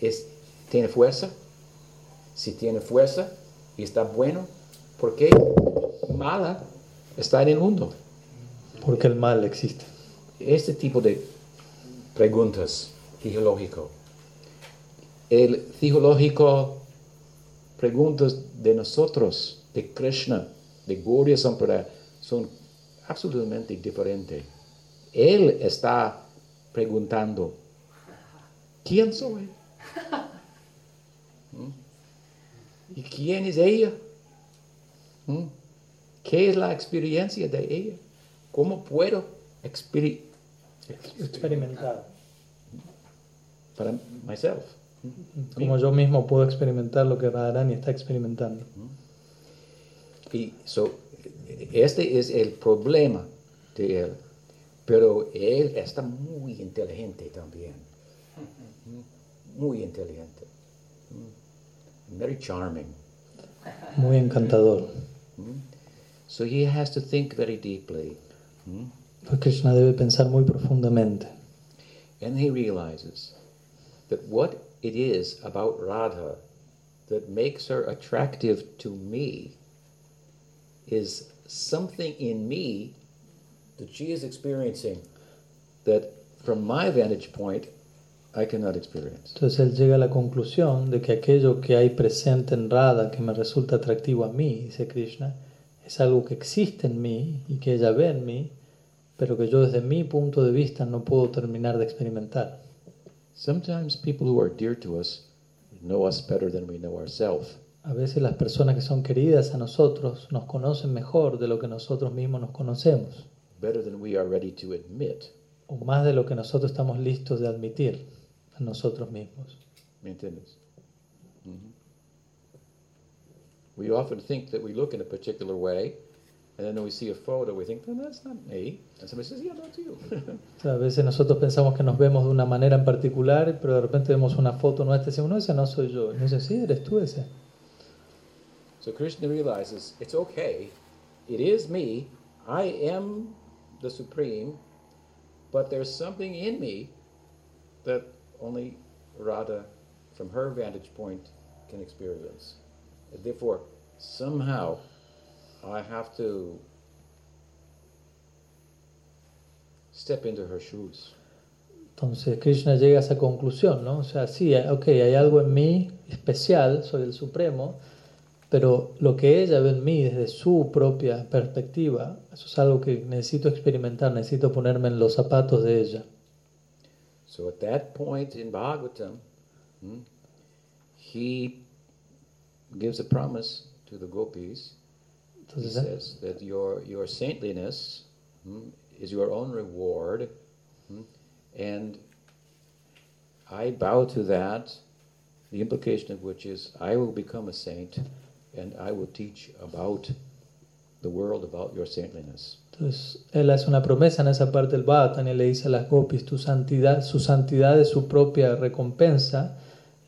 es, tiene fuerza. Si tiene fuerza y está bueno, ¿por qué mala está en el mundo? Porque el mal existe. Este tipo de preguntas teológico. El teológico preguntas de nosotros, de Krishna, de Gauriya Sampradaya, son absolutamente diferentes. Él está preguntando, ¿quién soy? <laughs> ¿Mm? ¿Y quién es ella? ¿Mm? ¿Qué es la experiencia de ella? ¿Cómo puedo experi- Experimentar. para myself? Como yo mismo puedo experimentar lo que Radharani está experimentando. Y so, este es el problema de él. Pero él está muy inteligente también. Muy inteligente. Very charming. Muy encantador. So he has to think very deeply. Pues Krishna debe pensar muy profundamente. And he realizes that what it is about Radha that makes her attractive to me is something in me that she is experiencing that from my vantage point I cannot experience. Entonces él llega a la conclusión de que aquello que hay presente en Radha que me resulta atractivo a mí, dice Krishna, es algo que existe en mí y que ella ve en mí, pero que yo desde mi punto de vista no puedo terminar de experimentar. Sometimes people who are dear to us know us better than we know ourselves. A veces las personas que son queridas a nosotros nos conocen mejor de lo que nosotros mismos nos conocemos, better than we are ready to admit. o más de lo que nosotros estamos listos de admitir a nosotros mismos. ¿Me entiendes? Mhm. We often think that we look in a particular way, and then we see a photo, we think, "No, that's not me. And somebody says, yeah, that's you. <laughs> A veces nosotros pensamos que nos vemos de una manera en particular, pero de repente vemos una foto nuestra y decimos, no, ese no soy yo. Y nos dice, sí, eres tú ese. so Krishna realizes it's okay. It is me. I am the supreme, but there's something in me that only Radha, from her vantage point, can experience. And therefore, somehow, I have to step into her shoes. Entonces Krishna llega a esa conclusión, ¿no? O sea, sí, ok, hay algo en mí especial, soy el Supremo, pero lo que ella ve en mí desde su propia perspectiva, eso es algo que necesito experimentar, necesito ponerme en los zapatos de ella. So at that point in Bhagavatam, hmm, he gives a promise to the gopis. He says that your, your saintliness hmm, is your own reward, hmm, and I bow to that, the implication of which is I will become a saint and I will teach about the world about your saintliness. Entonces, él hace una promesa en esa parte del Bhattan y le dice a las gopis, tu santidad, su santidad es su propia recompensa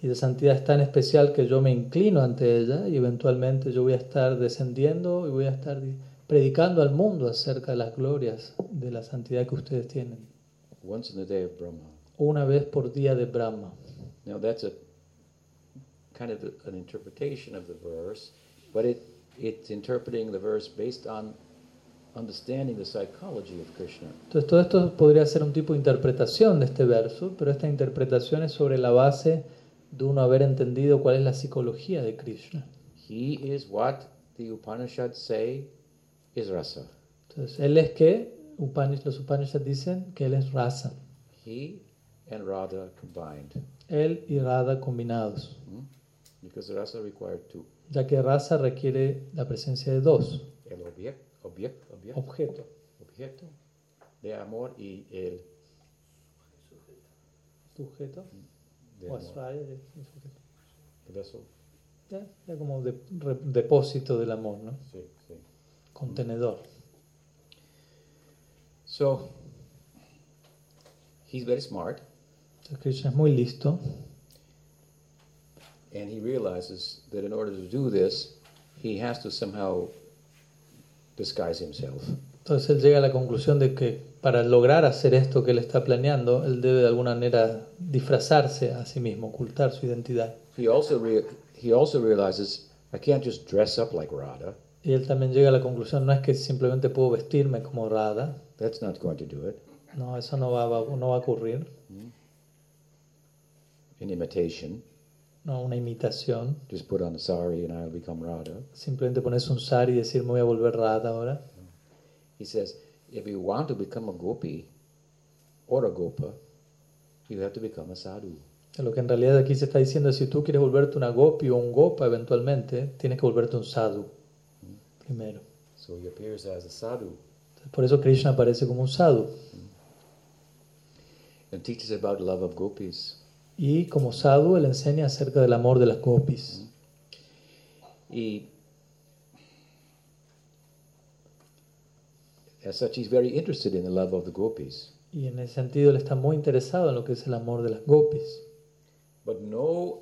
y la santidad es tan especial que yo me inclino ante ella y eventualmente yo voy a estar descendiendo y voy a estar di- predicando al mundo acerca de las glorias de la santidad que ustedes tienen. Once in the day of Brahma. Una vez por día de Brahma. Now that's a kind of an interpretation of the verse, but it it's interpreting the verse based on understanding the psychology of Krishna. Entonces todo esto podría ser un tipo de interpretación de este verso, pero esta interpretación es sobre la base de uno haber entendido cuál es la psicología de Krishna. He is what the Upanishads say is rasa. Entonces, él es que Upanish, los Upanishads dicen que él es rasa. He and Radha combined, Él y Radha combinados, because rasa required two: ya que rasa requiere la presencia de dos el objeto, objeto, objeto, objetos. objeto de amor y el Sujeto. de o amor, ya, un sujeto. el vessel. Ya, ya como de- re- depósito del amor, ¿no? Sí, sí. Contenedor. So he's very smart. Entonces, Krishna es muy listo And he realizes that in order to do this, he has to somehow disguise himself. Entonces él llega a la conclusión de que para lograr hacer esto que él está planeando, él debe de alguna manera disfrazarse a sí mismo, ocultar su identidad. He also, he also realizes I can't just dress up like Radha. Y él también llega a la conclusión, no es que simplemente puedo vestirme como Radha, That's not going to do it. no, eso no va, va- no va a ocurrir, An imitation. no una imitación, Just put on a sari and I'll become Radha. simplemente ponerse un sari y decir me voy a volver Radha ahora. He says, if you want to become a gopi or a gopa, you have to become a sadhu. Lo que en realidad aquí se está diciendo es si tú quieres volverte una gopi o un gopa eventualmente, tienes que volverte un sadhu primero. So he appears as a sadhu Por eso Krishna aparece como un sadhu. and teaches about love of gopis. Y como sadhu, él enseña acerca del amor de las gopis. He, as such, he's very interested in the love of the gopis. Y en ese sentido, él está muy interesado en lo que es el amor de las gopis. But no,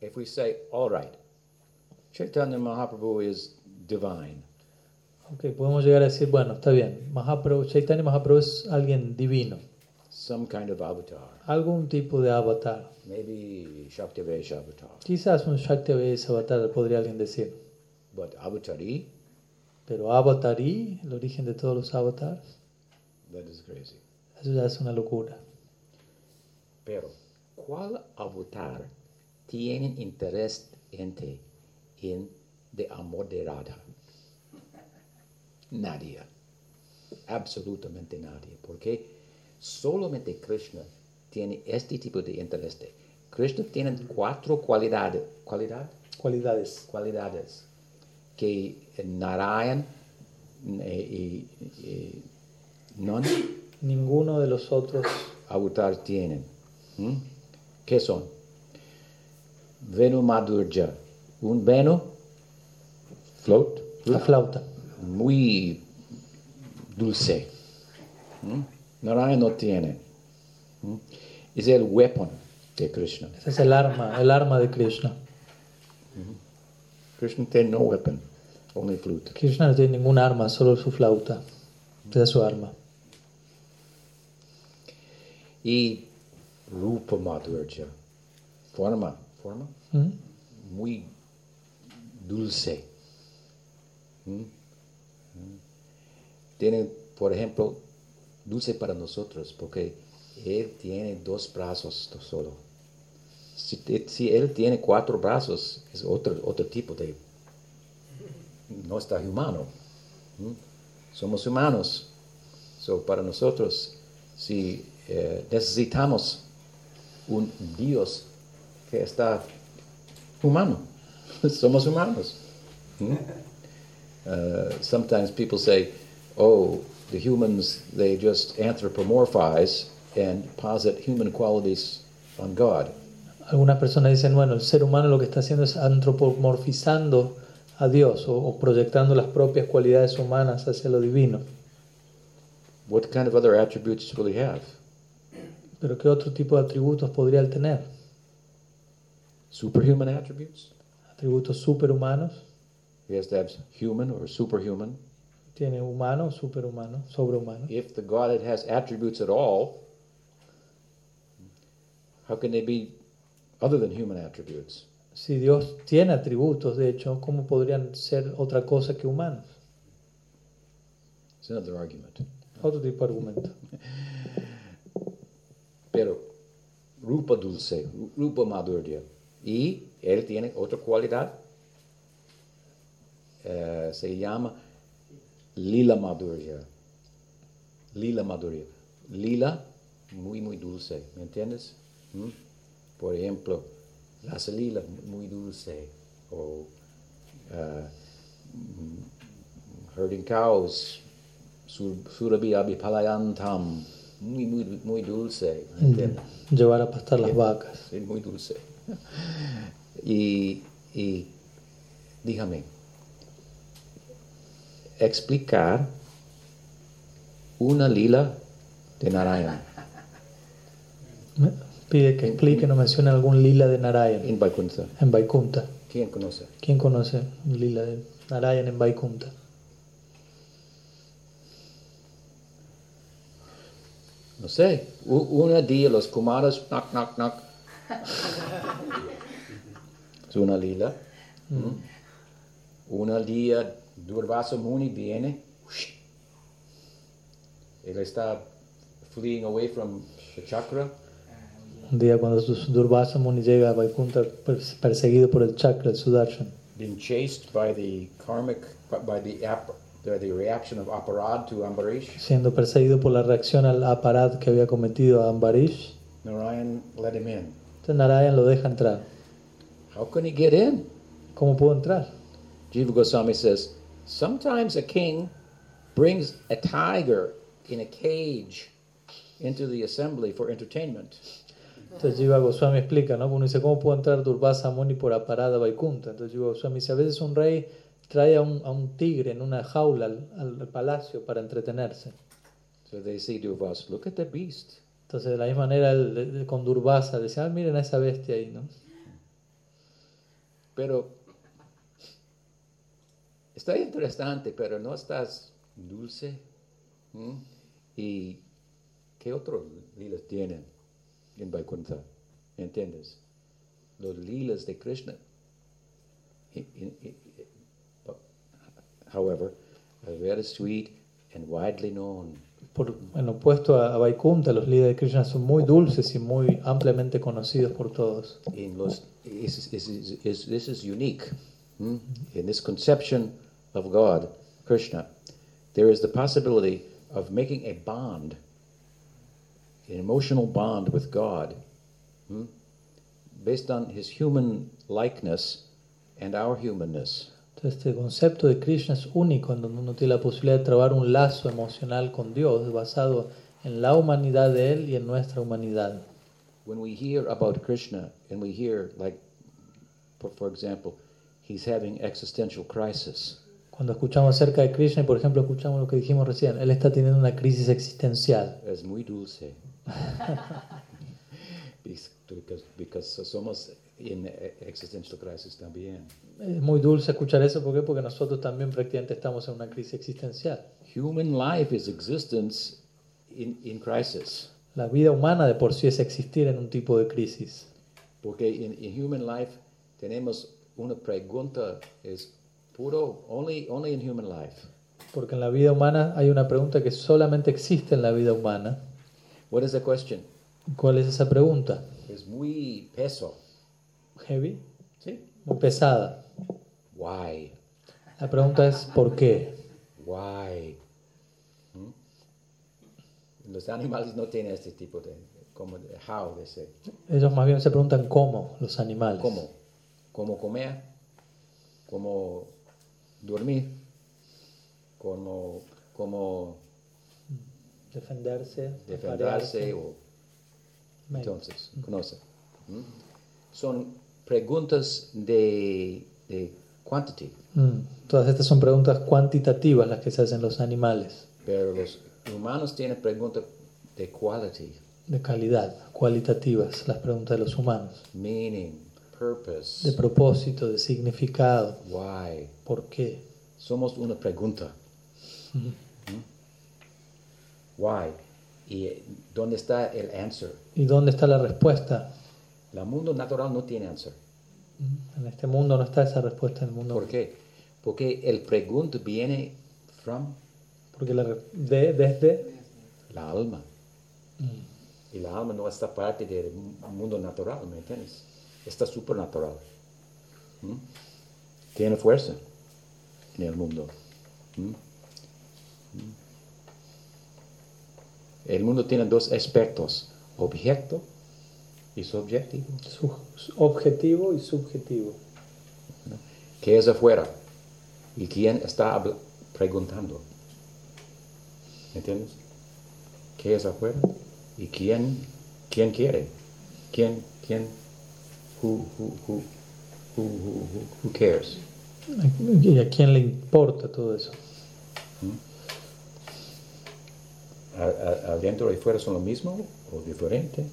if we say, all right, Chaitanya Mahaprabhu is divine, Ok, podemos llegar a decir, bueno, está bien, Mahaprabhu, Chaitanya Mahaprabhu es alguien divino, some kind of avatar, algún tipo de avatar. maybe Shaktivesh avatar, Quizás un Shaktivedanta avatar podría alguien decir, but avatari, pero avatarí, el origen de todos los avatars, that is crazy. eso ya es una locura. Pero, ¿cuál avatar tiene interés en en de amor de Radha? Nadie. Absolutamente nadie. Porque solamente Krishna tiene este tipo de interés. Krishna tiene cuatro cualidades. ¿Cualidad? Cualidades. Cualidades que Narayan eh, y, y non Ninguno de los otros avatar tienen. ¿Mm? ¿Qué son? Venu Madhurja. Un Venu, float, la flauta. muy dulce. ¿Mm? Narayana no tiene. ¿Mm? Es el weapon de Krishna. Ese es el arma, el arma de Krishna. Krishna tiene no weapon, only flute. Krishna no tiene ningún arma, solo su flauta. Esa es su arma. Y Rupa Madhurja. forma, forma ¿Mm? muy dulce. ¿Mm? Tiene, por ejemplo, dulce para nosotros, porque Él tiene dos brazos solo. Si, si Él tiene cuatro brazos, es otro, otro tipo de... No está humano. ¿Mm? Somos humanos. So, para nosotros, si eh, necesitamos un Dios que está humano. <laughs> Somos humanos. Hmm? Uh, sometimes people say, oh, the humans, they just anthropomorphize and posit human qualities on God. Algunas personas dicen, bueno, el ser humano lo que está haciendo es antropomorfizando a Dios o, o proyectando las propias cualidades humanas hacia lo divino. What kind of other attributes will he have? Pero ¿qué otro tipo de atributos podría él tener? Superhuman attributes? Atributos superhumanos. He has to have human or superhuman. Tiene humano, superhumano, sobrehumano. If the Godhead has attributes at all, how can they be other than human attributes? Si Dios tiene atributos, de hecho, ¿cómo podrían ser otra cosa que humanos? It's another argument. Otro tipo de argumento. <laughs> Pero Rupa dulce, Rupa madhurya. Y él tiene otra cualidad, eh, se llama Lila madhurya. Lila madhurya. Lila, muy, muy dulce, ¿me entiendes? ¿Mm? Por ejemplo, la salila, muy dulce. O mm, herding cows, sur- surabhi abhipalayantam, muy, muy, muy dulce. Llevar a pastar las vacas. Sí, muy dulce. <laughs> Y, y dígame, explicar una lila de Narayana Pide que explique, no mencione algún lila de Narayan en Vaikuntha. en Vaikunta. ¿Quién conoce? ¿Quién conoce un lila de Narayan en Vaikunta? No sé. U- una día los kumaras, knock, knock, knock. es una lila. ¿Mm? Una día Durvasa Muni viene. Él está fleeing away from the chakra. Un día cuando Durvasa Muni llega a Vaikunta pers- perseguido por el chakra, el Sudarshan, being chased by the karmic, by the, ap, the, reaction of Aparad to Ambarish, siendo perseguido por la reacción al aparat que había cometido a Ambarish, Narayan let him in. entonces Narayan lo deja entrar. How can he get in? ¿Cómo pudo entrar? Jiva Goswami says, sometimes a king brings a tiger in a cage into the assembly for entertainment. Entonces Jiva Goswami explica, ¿no? Uno dice, ¿cómo pudo entrar Durvasa Muni por aparada Vaikunta? Entonces Jiva Goswami dice, a veces un rey trae a un, a un tigre en una jaula al, al palacio para entretenerse. So they say us, look at the beast. Entonces de la misma manera de- con Durvasa decía, ah, miren a esa bestia ahí, ¿no? Pero está interesante, pero no estás dulce. ¿Mm? ¿Y qué otros lilas tienen en Vaikuntha? ¿Entiendes? Los lilas de Krishna. However, are very sweet and widely known. Por, en opuesto a, a Vaikunta, los líderes de Krishna son muy dulces y muy ampliamente conocidos por todos. in los, is, is, is, is, this is unique. hmm? In this conception of God, Krishna, there is the possibility of making a bond, an emotional bond with God, hmm? based on his human likeness and our humanness. Este concepto de Krishna es único, en donde uno tiene la posibilidad de trabar un lazo emocional con Dios basado en la humanidad de Él y en nuestra humanidad. When we hear about Krishna and we hear, like, for, example, he's having existential crisis. Cuando escuchamos acerca de Krishna y, por ejemplo, escuchamos lo que dijimos recién, Él está teniendo una crisis existencial. Es muy dulce. <laughs> because, because somos en existential crisis también. Es muy dulce escuchar eso, ¿por qué? Porque nosotros también prácticamente estamos en una crisis existencial. Human life is existence in, in crisis. La vida humana de por sí es existir en un tipo de crisis. Porque en, en human life tenemos una pregunta, es puro, only, only in human life. Porque en la vida humana hay una pregunta que solamente existe en la vida humana. What is the question? ¿Cuál es esa pregunta? Es muy peso. Heavy, ¿Sí? muy pesada. Why? La pregunta es ¿por qué? Why? ¿Mm? Los animales no tienen este tipo de, como de how, de ser. Ellos más bien se preguntan cómo los animales. ¿Cómo? ¿Cómo comer? ¿Cómo dormir? ¿Cómo, cómo Defenderse, defenderse? O, entonces, conoce. ¿Mm? Son preguntas de, de quantity, Mm, Todas estas son preguntas cuantitativas las que se hacen los animales, pero los humanos tienen preguntas de quality, de calidad, cualitativas, las preguntas de los humanos, meaning, purpose, de propósito, de significado, why. por qué. Somos una pregunta. ¿Mm? Why? ¿Y eh, dónde está el answer? ¿Y dónde está la respuesta? El mundo natural no tiene answer. Mm, En este mundo no está esa respuesta en el mundo. ¿Por qué? Porque el pregunta viene from Porque la de, desde la alma. Y la alma no está parte del mundo natural, ¿me entiendes? Está supernatural. ¿Mm? Tiene fuerza en el mundo. ¿Mm? ¿Mm? El mundo tiene dos aspectos, objeto y subjetivo. su, objetivo y subjetivo. ¿Qué es afuera? ¿Y quién está preguntando? ¿Me entiendes? ¿Qué es afuera? ¿Y quién, quién quiere? ¿Quién, quién? Who, who, who, who, who, who, who cares? ¿Y a quién le importa todo eso? ¿A- a- ¿Adentro y afuera son lo mismo o diferente?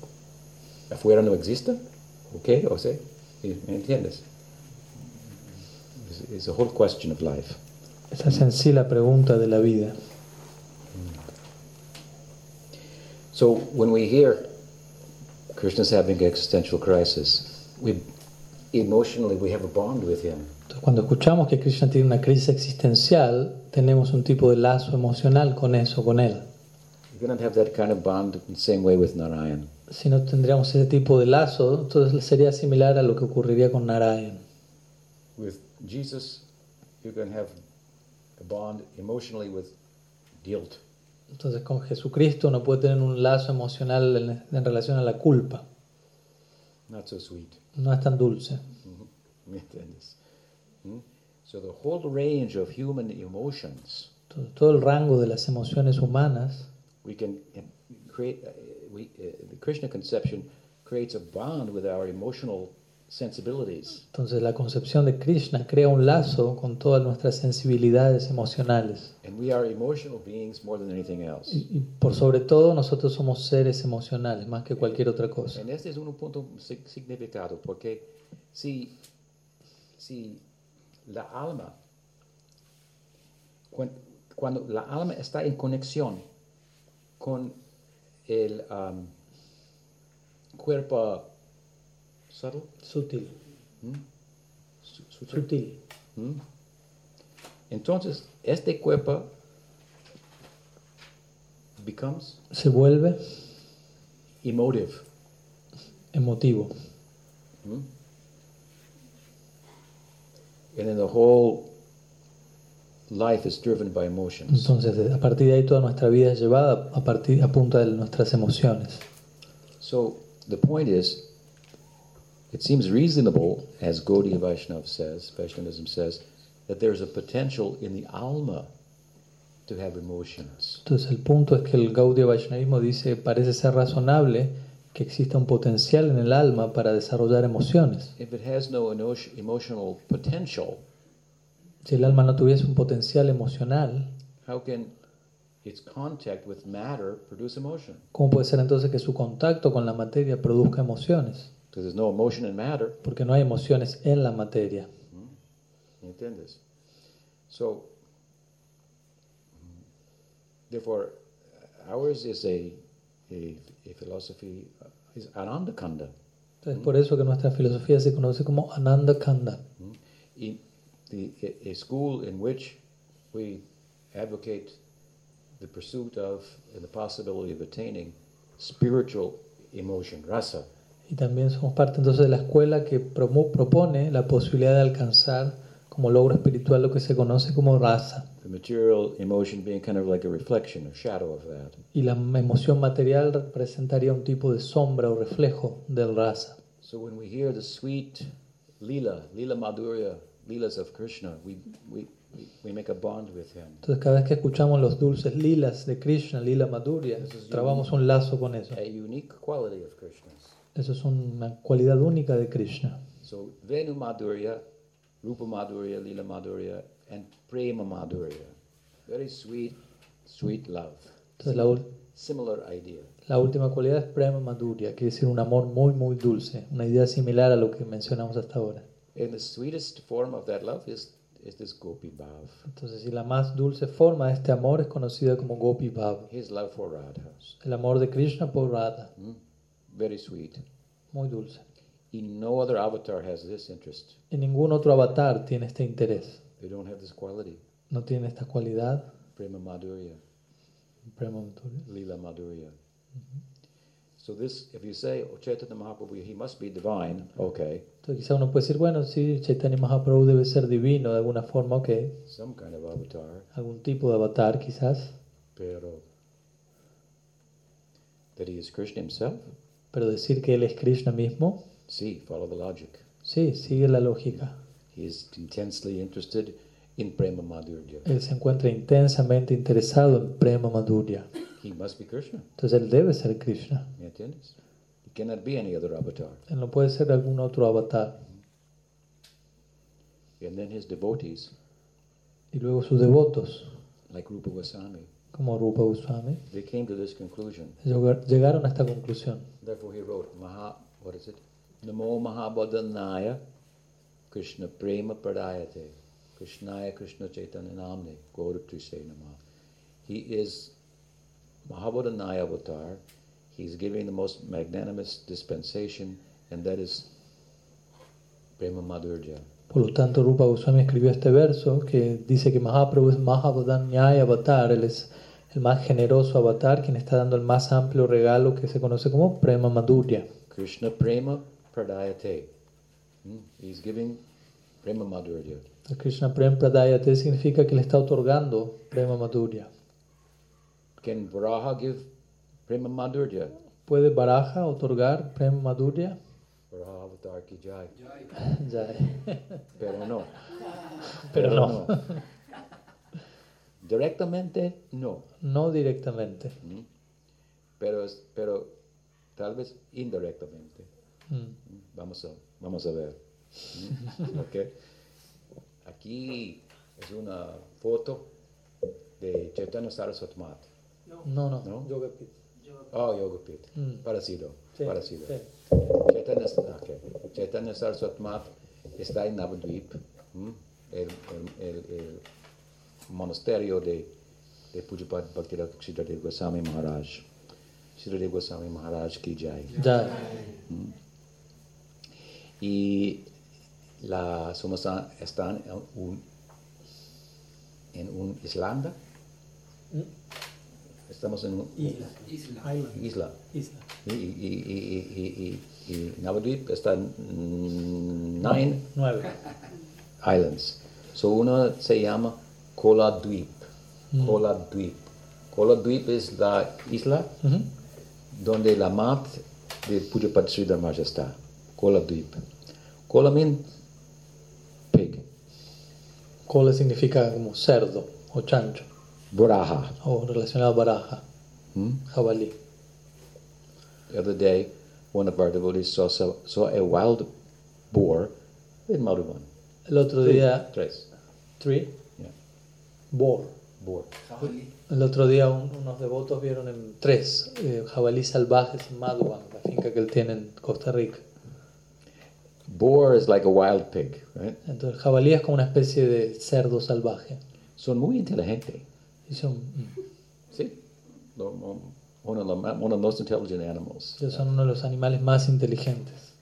¿Afuera no existe? ¿O qué? ¿O sea? ¿Me entiendes? It's a whole question of life. Esa es en sí la pregunta de la vida. So when we hear Krishna's having an existential crisis, we emotionally we have a bond with him. Entonces, cuando escuchamos que Krishna tiene una crisis existencial, tenemos un tipo de lazo emocional con eso, con él. Si no tendríamos ese tipo de lazo, entonces sería similar a lo que ocurriría con Narayan. With Jesus, you can have a bond emotionally with guilt. Entonces con Jesucristo uno puede tener un lazo emocional en, en relación a la culpa. Not so sweet. No es tan dulce. ¿Me entiendes? Hmm? So the whole range of human emotions, Entonces, todo el rango de las emociones humanas, we can uh, create. Uh, we, uh, the Krishna conception creates a bond with our emotional sensibilities. entonces la concepción de Krishna crea un lazo con todas nuestras sensibilidades emocionales. And we are emotional beings more than anything else. Y, y por sobre todo nosotros somos seres emocionales más que cualquier otra cosa. And este es un punto sig- significado, porque si, si la alma, cuan- cuando la alma está en conexión con el um, cuerpo subtle, Sutil. ¿Mm? Su- sutil, Sutil. ¿Mm? entonces este cuerpo becomes Se vuelve emotive. emotivo. Hmm? And then the whole life is driven by emotions. Entonces a partir de ahí toda nuestra vida es llevada a, partir, a punta de nuestras emociones. So the point is, it seems reasonable, as Gaudiya Vaishnav says, Vaishnavism says, that there's a potential in the alma to have emotions. Entonces el punto es que el Gaudiya Vaishnavismo dice parece ser razonable que exista un potencial en el alma para desarrollar emociones. If it has no emotional potential, Si el alma no tuviese un potencial emocional, how can its contact with matter produce emotion? ¿cómo puede ser entonces que su contacto con la materia produzca emociones? Because there's no emotion in matter. Porque no hay emociones en la materia. ¿Me entiendes? So, therefore, ours is a, a, a philosophy, is Anandakanda. Entonces, por eso que nuestra filosofía se conoce como Ananda Kanda. Mm. The, a- a school in which we advocate the pursuit of and the possibility of attaining spiritual emotion, rasa. Y también somos parte entonces de la escuela que promo- propone la posibilidad de alcanzar como logro espiritual lo que se conoce como raza. The material emotion being kind of like a reflection, a shadow of that. Y la emoción material representaría un tipo de sombra o reflejo del raza. So when we hear the sweet lila, lila madhurya, lilas of Krishna, we, we, we, we make a bond with him. Entonces cada vez que escuchamos los dulces lilas de Krishna, lila Madhurya, trabamos un lazo con eso. A unique quality of Krishna's. Eso es una cualidad única de Krishna. So Venu Madhurya, Rupa Madhurya, Lila Madhurya, and Prema Madhurya. Very sweet, sweet love. Entonces la, Similar idea. la última cualidad es Prema Madhurya, quiere decir un amor muy muy dulce, una idea similar a lo que mencionamos hasta ahora. And the sweetest form of that love is, is this Gopi Bhav, Entonces, y la más dulce forma de este amor es conocida como Gopi Bhav, his love for Radha. el amor de Krishna por Radha, Hmm? Very sweet. muy dulce. In no other avatar has this interest. Ningún otro avatar tiene este interés, They don't have this quality. no tiene esta cualidad, Prema Madhurya, Prema Madhurya. Lila Madhurya. So this, if you say, oh, Chaitanya Mahaprabhu, he must be divine, okay, Entonces quizá uno puede decir, bueno, sí, Chaitanya Mahaprabhu debe ser divino de alguna forma, ok, some kind of avatar, algún tipo de avatar quizás, pero that he is Krishna himself? pero decir que él es Krishna mismo, See, follow the logic. sí, sigue la lógica. He is intensely interested in Prema Madhurya. Él se encuentra intensamente interesado en Prema Madhurya. He must be Krishna. Entonces él debe ser Krishna. ¿Me entiendes? He cannot be any other avatar. Él no puede ser algún otro avatar. Mm-hmm. And then his devotees, Y luego sus devotos, like Rupa Goswami, como Rupa Goswami, they came to this conclusion. llegar- llegaron a esta conclusión. Therefore he wrote, Maha, what is it? Namo Mahabodhanaya Krishna Prema Pradayate Krishnaya Krishna Chaitanya Namne Gaurutrise Nama. He is Mahabodhanaya avatar. He's giving the most magnanimous dispensation, and that is Prema Madhurya. Por lo tanto, Rupa Goswami escribió este verso que dice que Mahaprabhu es Mahabodhanyaya Avatar, él es el más generoso avatar, quien está dando el más amplio regalo que se conoce como Prema Madhurya. Krishna Prema Pradayate. Hmm? He's giving Prema Madhurya. Krishna Prem Pradayate significa que le está otorgando Prema Madhurya. Can Varaha give Prema Madhurya? ¿Puede Baraja otorgar Prema Madhurya? Varaha Avatar Ki Jai. Ya. <laughs> <laughs> Pero no. Pero no. Directamente no. No directamente. ¿Mm? Pero, pero tal vez indirectamente. Mm. ¿Mm? Vamos a, vamos a ver. ¿Mm? Ok. Aquí es una foto de Chaitanya Saraswati. No, no. No. Yoga Pit. Oh, Yogapit. Mm. Parecido. Sí, Parecido. sí. Chaitanya, ok. Chaitanya Saraswati Mat está en Navadvip, ¿m? el, el, el, el monasterio de, de Pujapad Bhaktivedanta Siddhadev Goswami Maharaj. Siddhadev Goswami Maharaj ki jai. Ya. Y la Sumasa están en un, en un Islanda. Estamos en una Isla. isla. Isla. Y, y, y, y, y, y, y Navadvip está en mm, nine Nueve. islands. So uno se llama Kola Dweep. Kola Dweep. Kola Dweep es la isla donde la mat de Pujapad Sridhar Maharaj está. Kola Dweep. Kola means pig. Cola significa como cerdo o chancho Buraha. o relacionado a baraja, Hmm? jabalí. The other day, one of our devotees saw, saw, saw a wild boar in Madhuban. El otro día, Tres. tree, Yeah. boar. Boar. El otro día un- unos devotos vieron en tres eh, jabalí salvajes en Madhuban, la finca que él tiene en Costa Rica. Boar is like a wild pig, right? Entonces el jabalí es como una especie de cerdo salvaje. Son muy inteligentes. Son, mm, Sí. Lo- lo- One of, the, ma- one of the most intelligent animals. son uno de los animales más inteligentes.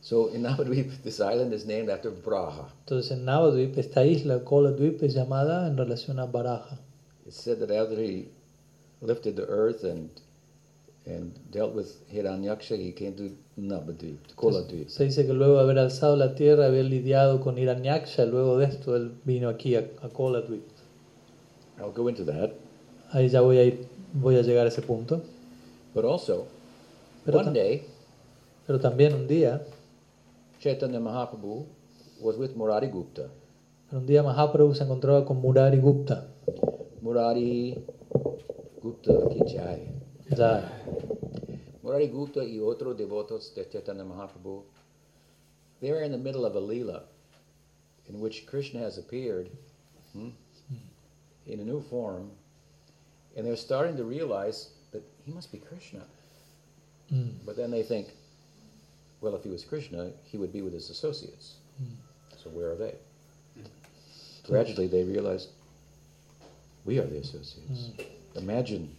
So in Navadvip, this island is named after Braha. Entonces en Navadvip, esta isla, Koladvip, es llamada en relación a Baraja. It's said that after he lifted the earth and and dealt with Hiranyaksha, he came to Navadvip, Koladvip. Se dice que luego de haber alzado la tierra, haber lidiado con Hiranyaksha, luego de esto él vino aquí a, a Koladvip. I'll go into that. Ahí ya voy a ir, voy a llegar a ese punto. But also, Pero, one day, pero también un día, Chaitanya Mahaprabhu was with Murari Gupta. un día Mahaprabhu se encontraba con Murari Gupta. Murari Gupta ki jai. Ya, Murari Gupta y otros devotos de Chaitanya Mahaprabhu, they were in the middle of a lila in which Krishna has appeared hmm, in a new form, and they're starting to realize that he must be Krishna. Mm. But then they think, well, if he was Krishna, he would be with his associates. Hmm. So where are they? Hmm. Gradually, they realize we are the associates. Hmm. Imagine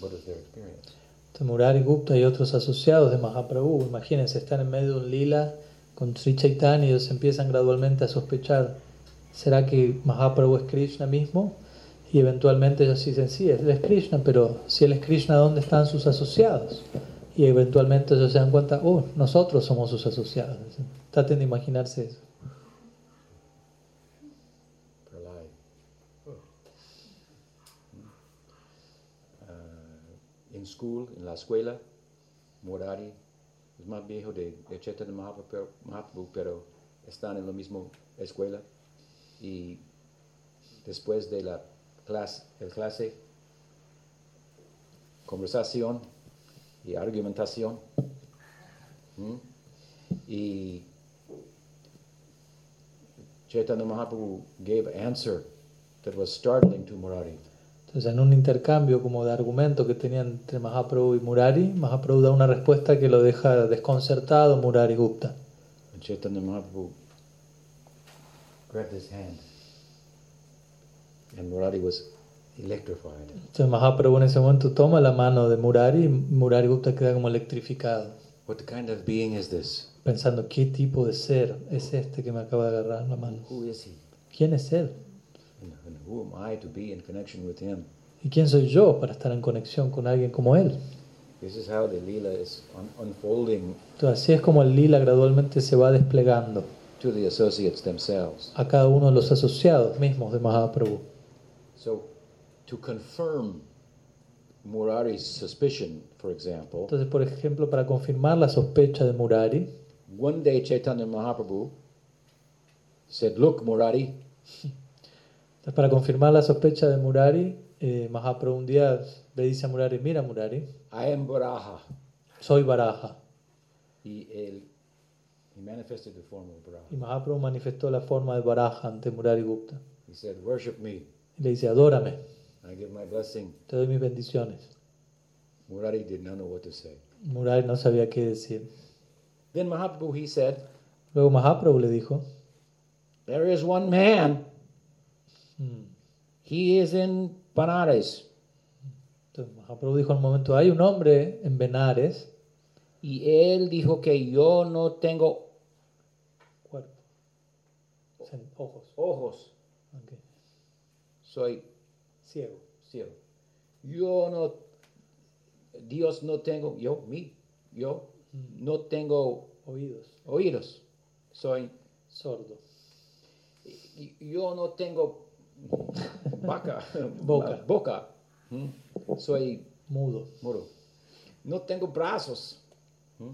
what is their experience. Entonces, Murari Gupta y otros asociados de Mahaprabhu, imagínense, están en medio de un lila con Sri Chaitanya y ellos empiezan gradualmente a sospechar, ¿será que Mahaprabhu es Krishna mismo? Eventualmente ellos dicen, sí, él es Krishna, pero si él es Krishna, ¿dónde están sus asociados? Y eventualmente ellos se dan cuenta, oh, nosotros somos sus asociados. Traten de imaginarse eso. Pralay. Uh, school, en la escuela, Murari es más viejo de, de Mahaprabhu, Mahaprabhu, pero están en la misma escuela. Y después de la clase, el clase, conversación y argumentación. ¿Mm? Y Chaitanya Mahaprabhu gave an answer that was startling to Murari. Entonces, en un intercambio como de argumento que tenían entre Mahaprabhu y Murari, Mahaprabhu da una respuesta que lo deja desconcertado Murari Gupta. And Chaitanya Mahaprabhu grabbed his hand. And Murari was electrified. Entonces Mahaprabhu en ese momento toma la mano de Murari y Murari Gupta queda como electrificado, What kind of being is this? pensando qué tipo de ser es este que me acaba de agarrar la mano. Who is he? ¿Quién es él? And, who am I to be in connection with him? ¿Y quién soy yo para estar en conexión con alguien como él? This is how the Leela is un- unfolding Entonces así es como el lila gradualmente se va desplegando to the associates themselves. a cada uno de los asociados mismos de Mahaprabhu. Entonces, por ejemplo, para confirmar la sospecha de Murari, one day Chaitanya Mahaprabhu said, Look, Murari, entonces, <laughs> para confirmar la sospecha de Murari, eh, Mahaprabhu un día le dice a Murari, mira Murari, I am Varaha. soy Baraja. He, él- he manifested the form of Varaha. Y Mahaprabhu manifestó la forma de Baraja ante Murari Gupta. He said, Worship me. Y le dice, adórame, I give my blessing. te doy mis bendiciones. Murari did not know what to say. Murari no sabía qué decir. Then Mahaprabhu, he said, Luego Mahaprabhu le dijo, There is one man. mm. He is in Banaras. Entonces Mahaprabhu dijo en un momento, hay un hombre en Benares, Y él dijo que yo no tengo cuerpo, ojos, ojos. Soy ciego. ciego. Yo no, Dios no tengo, yo, mí, yo no tengo oídos, oídos. Soy, sordo, yo no tengo <laughs> vaca, Boca. boca. ¿Mm? Soy mudo. mudo. No tengo brazos. ¿Mm?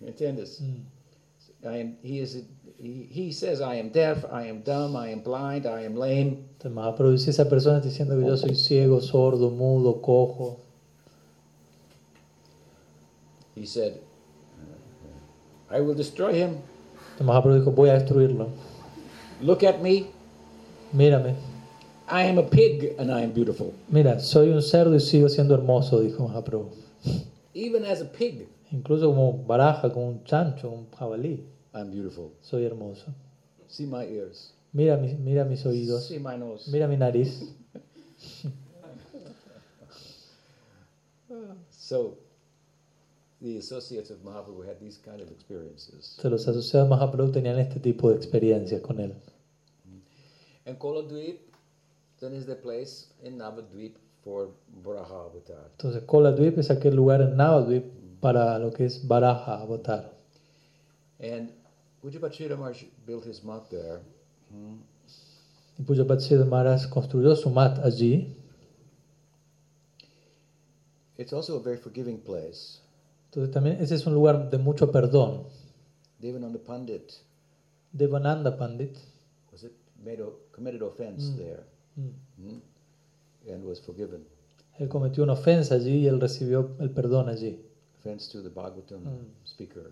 ¿Me entiendes? I am, he, is, he, he says, I am deaf, I am dumb, I am blind, I am lame. Entonces Mahaprabhu dice, esa persona está diciendo que yo soy ciego, sordo, mudo, cojo. He said, I will destroy him. Entonces Mahaprabhu dijo, voy a destruirlo. Look at me. Mírame, I am a pig and I am beautiful. mira, soy un cerdo y sigo siendo hermoso, dijo Mahaprabhu. Even as a pig, Incluso como baraja, como un chancho, un jabalí, I'm beautiful. soy hermoso. See my ears. Mira, mis- mira mis oídos, See my nose. mira mi nariz. <laughs> So, the associates of Mahaprabhu had these kind of experiences. Entonces, los asociados Mahaprabhu tenían este tipo de experiencias con él. And Koladweep, then is the place in Navadweep for Varaha Avatar. Entonces, Koladvip es aquel lugar en Navadvip para lo que es Baraja Avatar. And Pujapachita Maharaj built his mat there. hmm, Maharaj construyó su mat allí. It's also a very forgiving place. Entonces, también ese es un lugar de mucho perdón. Devananda Pandit Devananda Pandit was it made a, committed offense Mm. there mm, hmm, and was forgiven. él cometió una ofensa allí y él recibió el perdón allí. Offense to the Bhagavatam speaker.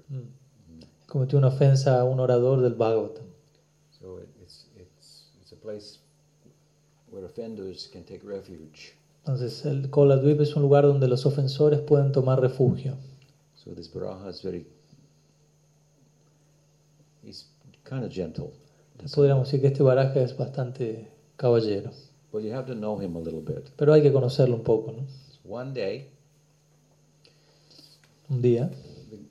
Cometió una ofensa a un orador del Bhagavatam. So it's, it's, it's a place where offenders can take refuge. Entonces, el Koladvip es un lugar donde los ofensores pueden tomar refugio. So this Varaha is very, he's kind of gentle. Podríamos decir que este baraja es bastante caballero. But you have to know him a little bit. Pero hay que conocerlo un poco, ¿no? One day, Un día,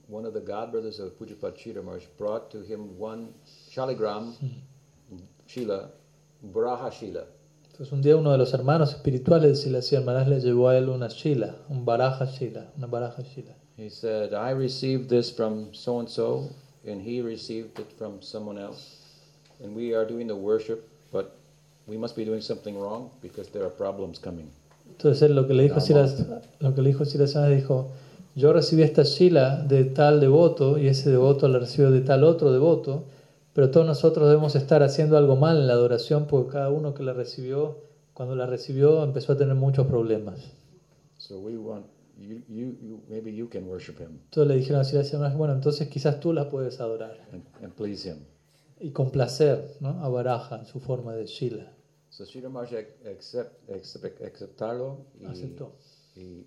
one of the godbrothers of Pujapat Maharaj brought to him one Shaligram Shila, Varaha Shila. entonces un día uno de los hermanos espirituales de Silasya Maharaj le llevó a él una shila, un baraja shila, una baraja shila. He said, I received this from so and so, and he received it from someone else. And we are doing the worship, but we must be doing something wrong because there are problems coming. Entonces lo que le dijo Silas, lo que le dijo Maharaj dijo, yo recibí esta shila de tal devoto y ese devoto la recibió de tal otro devoto, pero todos nosotros debemos estar haciendo algo mal en la adoración porque cada uno que la recibió, cuando la recibió empezó a tener muchos problemas. So we want you, you, you maybe you can worship him Entonces le dijeron a Silasya Maharaj, bueno, entonces quizás tú la puedes adorar. and, and please him. y complacer ¿no? a Baraja en su forma de Shila. So Sri Maharaj ac- accept, accept, acceptarlo y, Aceptó. Y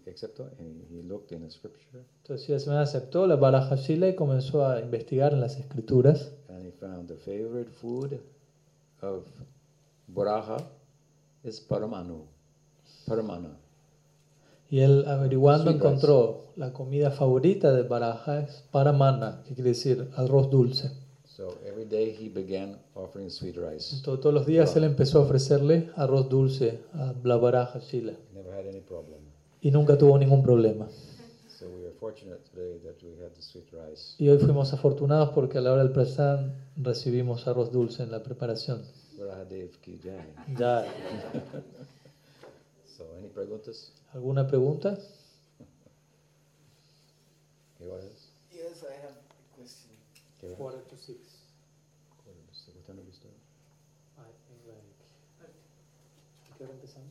and he looked in the scripture Entonces Semana aceptó la Baraja Shila y comenzó a investigar en las escrituras and he found the favorite food of Varaha is Paramanu. Paramana. y él averiguando Sweet rice. encontró la comida favorita de Baraja es Paramana, que quiere decir arroz dulce. So every day he began offering sweet rice. Entonces, todos los días él empezó a ofrecerle arroz dulce a la Baraja Shila Never had any problem. Y nunca tuvo ningún problema. So we are fortunate today that we had the sweet rice. Y hoy fuimos afortunados porque a la hora del prasad recibimos arroz dulce en la preparación. Ya, <laughs> So any preguntas? ¿Alguna pregunta? Yes, I have a question. ¿Qué hora? Quarter to six. Quarter to six. What time have we started? I think like... ¿A qué hora empezamos?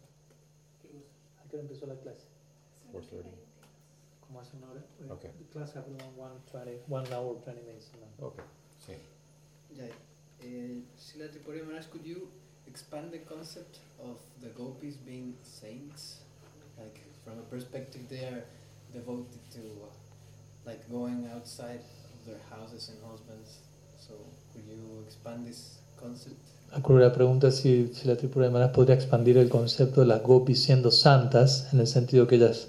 ¿A qué hora empezó la clase? 4.30. ¿Cómo hace una hora? Okay. The class happened on one, 20, one hour, 20 minutes. no? Okay. Sí. Yeah. Uh, Srila Tripuri Maharaj, could you expand the concept of the gopis being saints? Like, from a perspective they are devoted to, uh, like, going outside of their houses and husbands. So, could you expand this concept? Akrura pregunta si, si la Tripura de Maharaj podría expandir el concepto de las gopis siendo santas, en el sentido que ellas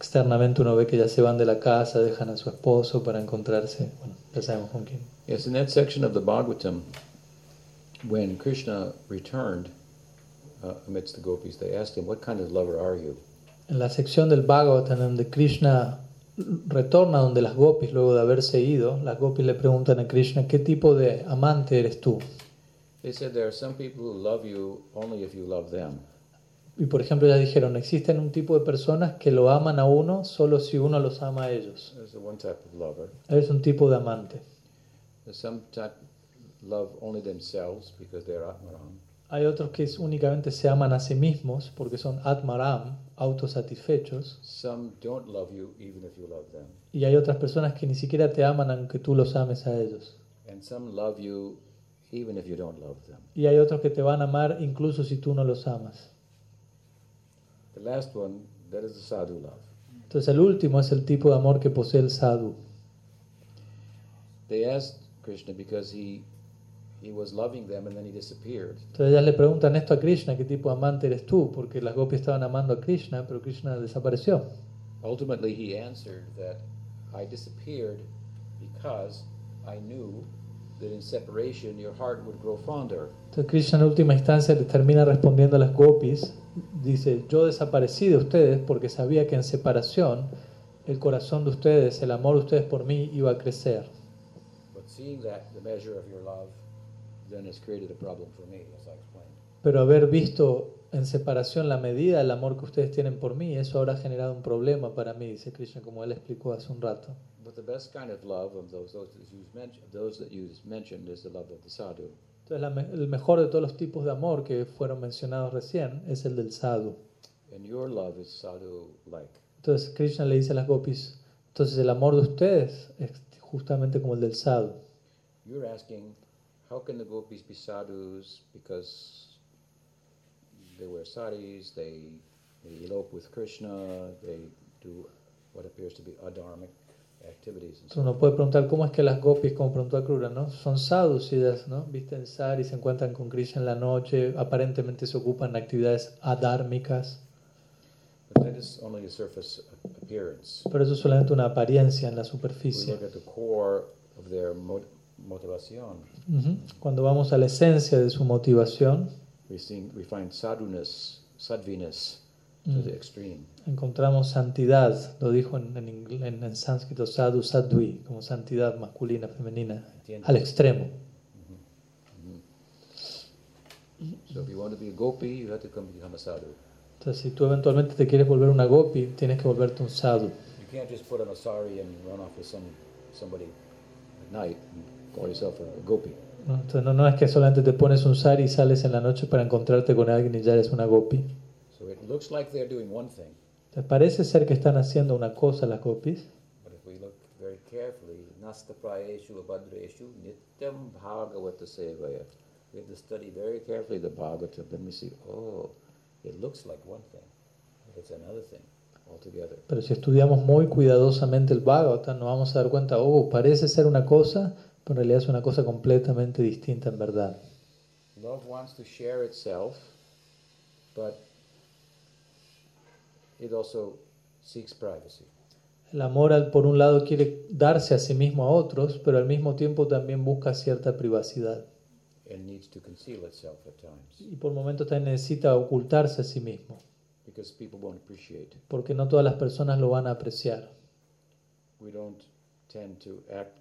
externamente uno ve que ellas se van de la casa, dejan a su esposo para encontrarse, bueno, ya sabemos con quién. Yes, in that section of the Bhagavatam, when Krishna returned uh, amidst the gopis, they asked him, What kind of lover are you? En la sección del Bhagavatam donde Krishna retorna donde las gopis luego de haberse ido, las gopis le preguntan a Krishna, ¿qué tipo de amante eres tú? They said there are some people who love you only if you love them. Y por ejemplo, ellas dijeron, existen un tipo de personas que lo aman a uno solo si uno los ama a ellos. Es un tipo de amante. There's some type love only themselves because they're Atmaram. Hay otros que únicamente se aman a sí mismos porque son atmaram, autosatisfechos. Some don't love you even if you love them. Y hay otras personas que ni siquiera te aman aunque tú los ames a ellos. And some love you even if you don't love them. Y hay otros que te van a amar incluso si tú no los amas. The last one, that is the sadhu love. Entonces el último es el tipo de amor que posee el sadhu. They asked Krishna because he he was loving them and then he disappeared. Entonces ellas le preguntan esto a Krishna, ¿qué tipo de amante eres tú? Porque las gopis estaban amando a Krishna, pero Krishna desapareció. Ultimately, he answered that I disappeared because I knew that in separation your heart would grow fonder. Entonces Krishna en última instancia le termina respondiendo a las gopis, dice, yo desaparecí de ustedes porque sabía que en separación el corazón de ustedes, el amor de ustedes por mí iba a crecer. But seeing that the measure of your love then has created a problem for me, as I explained. Pero haber visto en separación la medida del amor que ustedes tienen por mí, eso ahora ha generado un problema para mí, dice Krishna, como él explicó hace un rato. But the best kind of love of those, those, that you mentioned, those that you mentioned is the love of the sadhu. Entonces la el mejor de todos los tipos de amor que fueron mencionados recién es el del sadhu. And your love is sadhu-like. Entonces Krishna le dice a las gopis, entonces el amor de ustedes es justamente como el del sadhu. You're asking, how can the gopis be sadhus because they wear saris, they, they elope with Krishna, they do what appears to be adharmic activities. And so uno puede preguntar cómo es que las gopis, como preguntó Akrura, ¿no? Son ellas, ¿no? Visten sari, se encuentran con Krishna en la noche, aparentemente se ocupan de actividades adármicas, But that is only a surface appearance. pero eso es solamente una apariencia en la We superficie. look at the core of their mot- motivation. Ujú. Cuando vamos a la esencia de su motivación, We, see, we find to Mm. the extreme. encontramos santidad, lo dijo en, en, en- en sánscrito sadhu, como santidad masculina, femenina, al extremo. So if you want to be a gopi, you have to come become a sadhu. Entonces, si tú eventualmente te quieres volver una gopi, tienes que volverte un sadhu. You can't just put on a sari and run off with some somebody at night and call yourself a gopi. ¿No? Entonces, no, no es que solamente te pones un sari y sales en la noche para encontrarte con alguien y ya eres una gopi. So it looks like they're doing one thing, Entonces, parece ser que están haciendo una cosa las gopis, but if we look very carefully, nasta prayeshu abhadreshu nityam bhagavata sevaya. We have to study very carefully the Bhagavatam, then we see, oh, it looks like one thing, but it's another thing altogether. pero si estudiamos muy cuidadosamente el Bhagavatam, nos vamos a dar cuenta, oh, parece ser una cosa, pero en realidad es una cosa completamente distinta en verdad. Love wants to share itself, but it also seeks privacy. El amor, por un lado, quiere darse a sí mismo a otros, pero al mismo tiempo también busca cierta privacidad. and needs to conceal itself at times Y por momentos también necesita ocultarse a sí mismo, because people won't appreciate. porque no todas las personas lo van a apreciar. We don't tend to act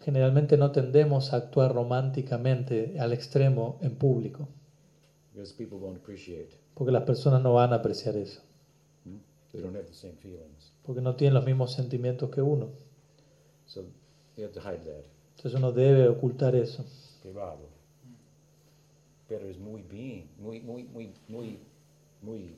Generalmente no tendemos a actuar románticamente al extremo en público, because people won't appreciate. porque las personas no van a apreciar eso, Hmm? Porque no tienen los mismos sentimientos que uno. Entonces uno debe ocultar eso. Pero es muy bien, muy, muy, muy, muy, muy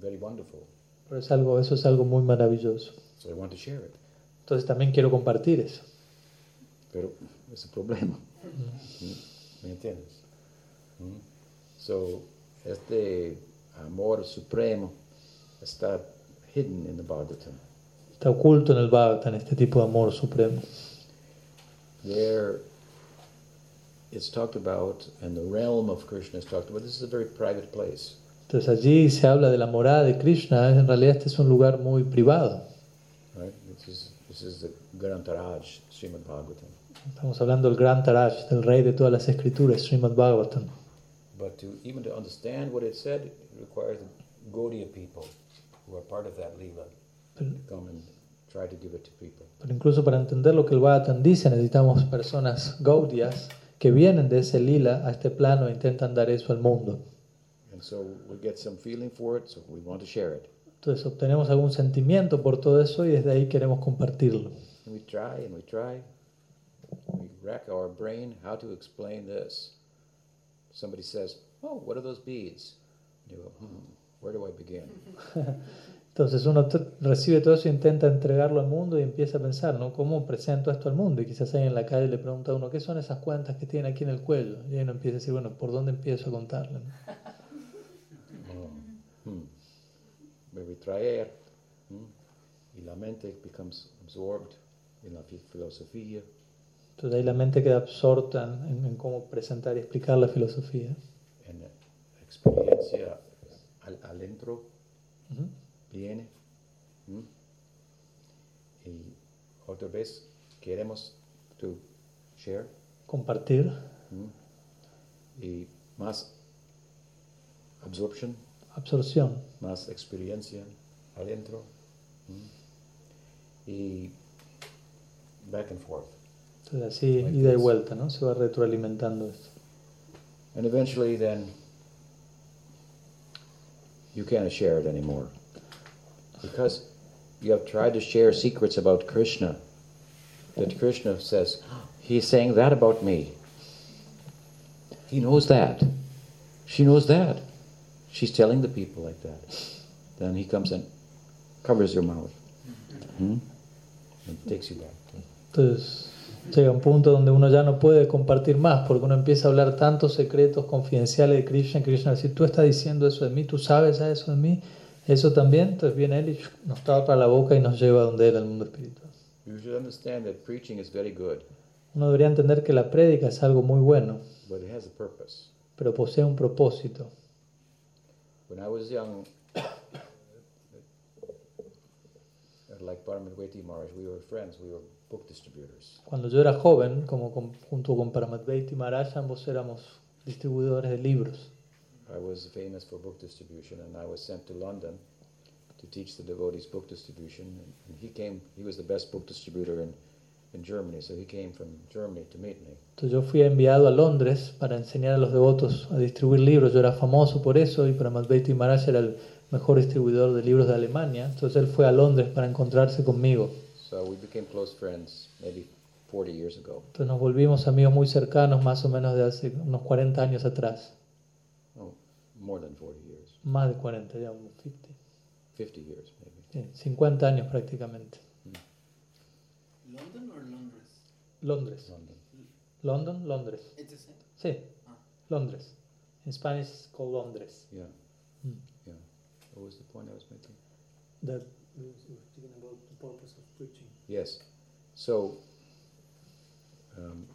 very wonderful. Pero es algo, eso es algo muy maravilloso. So I want to share it. Entonces también quiero compartir eso. Pero es un problema. ¿Mm? ¿Me entiendes? ¿Mm? So, este amor supremo está hidden in the Bhagavatam. Está oculto en el Bhagavatam este tipo de amor supremo. There, it's talked about, and the realm of Krishna is talked about. This is a very private place. Entonces allí se habla de la morada de Krishna, en realidad este es un lugar muy privado. Right? This is, this is the Grantaraj, Srimad Bhagavatam. Estamos hablando del gran Taraj, del rey de todas las escrituras, Srimad Bhagavatam. But to even to understand what it said, it requires the Gaudiya people who are part of that lila Pero, to come and try to give it to people. pero incluso para entender lo que el Bhagavatam dice necesitamos personas gaudias que vienen de ese lila a este plano e intentan dar eso al mundo. And so we get some feeling for it, so we want to share it. Entonces obtenemos algún sentimiento por todo eso y desde ahí queremos compartirlo. And we try and we try. We rack our brain how to explain this. Somebody says, Oh, what are those beads? And you go, hmm, where do I begin? <laughs> Entonces uno recibe todo eso intenta entregarlo al mundo y empieza a pensar, ¿no? ¿Cómo presento esto al mundo? Y quizás ahí en la calle le pregunta a uno, ¿qué son esas cuentas que tiene aquí en el cuello? Y uno empieza a decir, bueno, ¿por dónde empiezo a contarle? <laughs> no? Oh, hmm. But we traer. Hmm? Y la mente becomes absorbed in la fi- filosofía. Entonces ahí la mente queda absorta en, en cómo presentar y explicar la filosofía. And experiencia al, adentro Ujú. viene. ¿m? Y otra vez queremos to share. Compartir. Y más absorption, absorción. más experiencia adentro. Y back and forth. Entonces así, Like ida y vuelta, ¿no? Se va retroalimentando esto. And eventually then you can't share it anymore. Because you have tried to share secrets about Krishna. That Krishna says, He's saying that about me. He knows that. She knows that. She's telling the people like that. Then he comes and covers your mouth. Hmm? And takes you back. Entonces llega un punto donde uno ya no puede compartir más porque uno empieza a hablar tantos secretos confidenciales de Krishna. Krishna dice, tú estás diciendo eso de mí, tú sabes eso de mí, eso también. Entonces viene él y nos tapa la boca y nos lleva donde él, al mundo espiritual. You should understand that preaching is very good, Uno debería entender que la prédica es algo muy bueno, but it has a purpose. pero posee un propósito. When I was young, like Paramatweti Maharaj, we were friends, we were book distributors. Cuando yo era joven, como con- junto con Paramatveiti Maharaj, ambos éramos distribuidores de libros. I was famous for book distribution, and I was sent to London to teach the devotees book distribution. And, and he came, he was the best book distributor in, in Germany, so he came from Germany to meet me. Entonces yo fui enviado a Londres para enseñar a los devotos a distribuir libros. Yo era famoso por eso y Paramatveiti Maharaj era el mejor distribuidor de libros de Alemania. Entonces él fue a Londres para encontrarse conmigo. So we became close friends maybe 40 years ago. Entonces nos volvimos amigos muy cercanos, más o menos de hace unos 40 años atrás. Oh, more than 40 years. Más de 40, ya unos 50. 50 years maybe. Sí, 50 años prácticamente. London or Londres? Londres. London. London, Londres. It's the same. Sí, Ah. Londres. In Spanish it's called Londres. Yeah, Mm. yeah. What was the point I was making? That we were speaking about the purpose of preaching. Yes. So, um,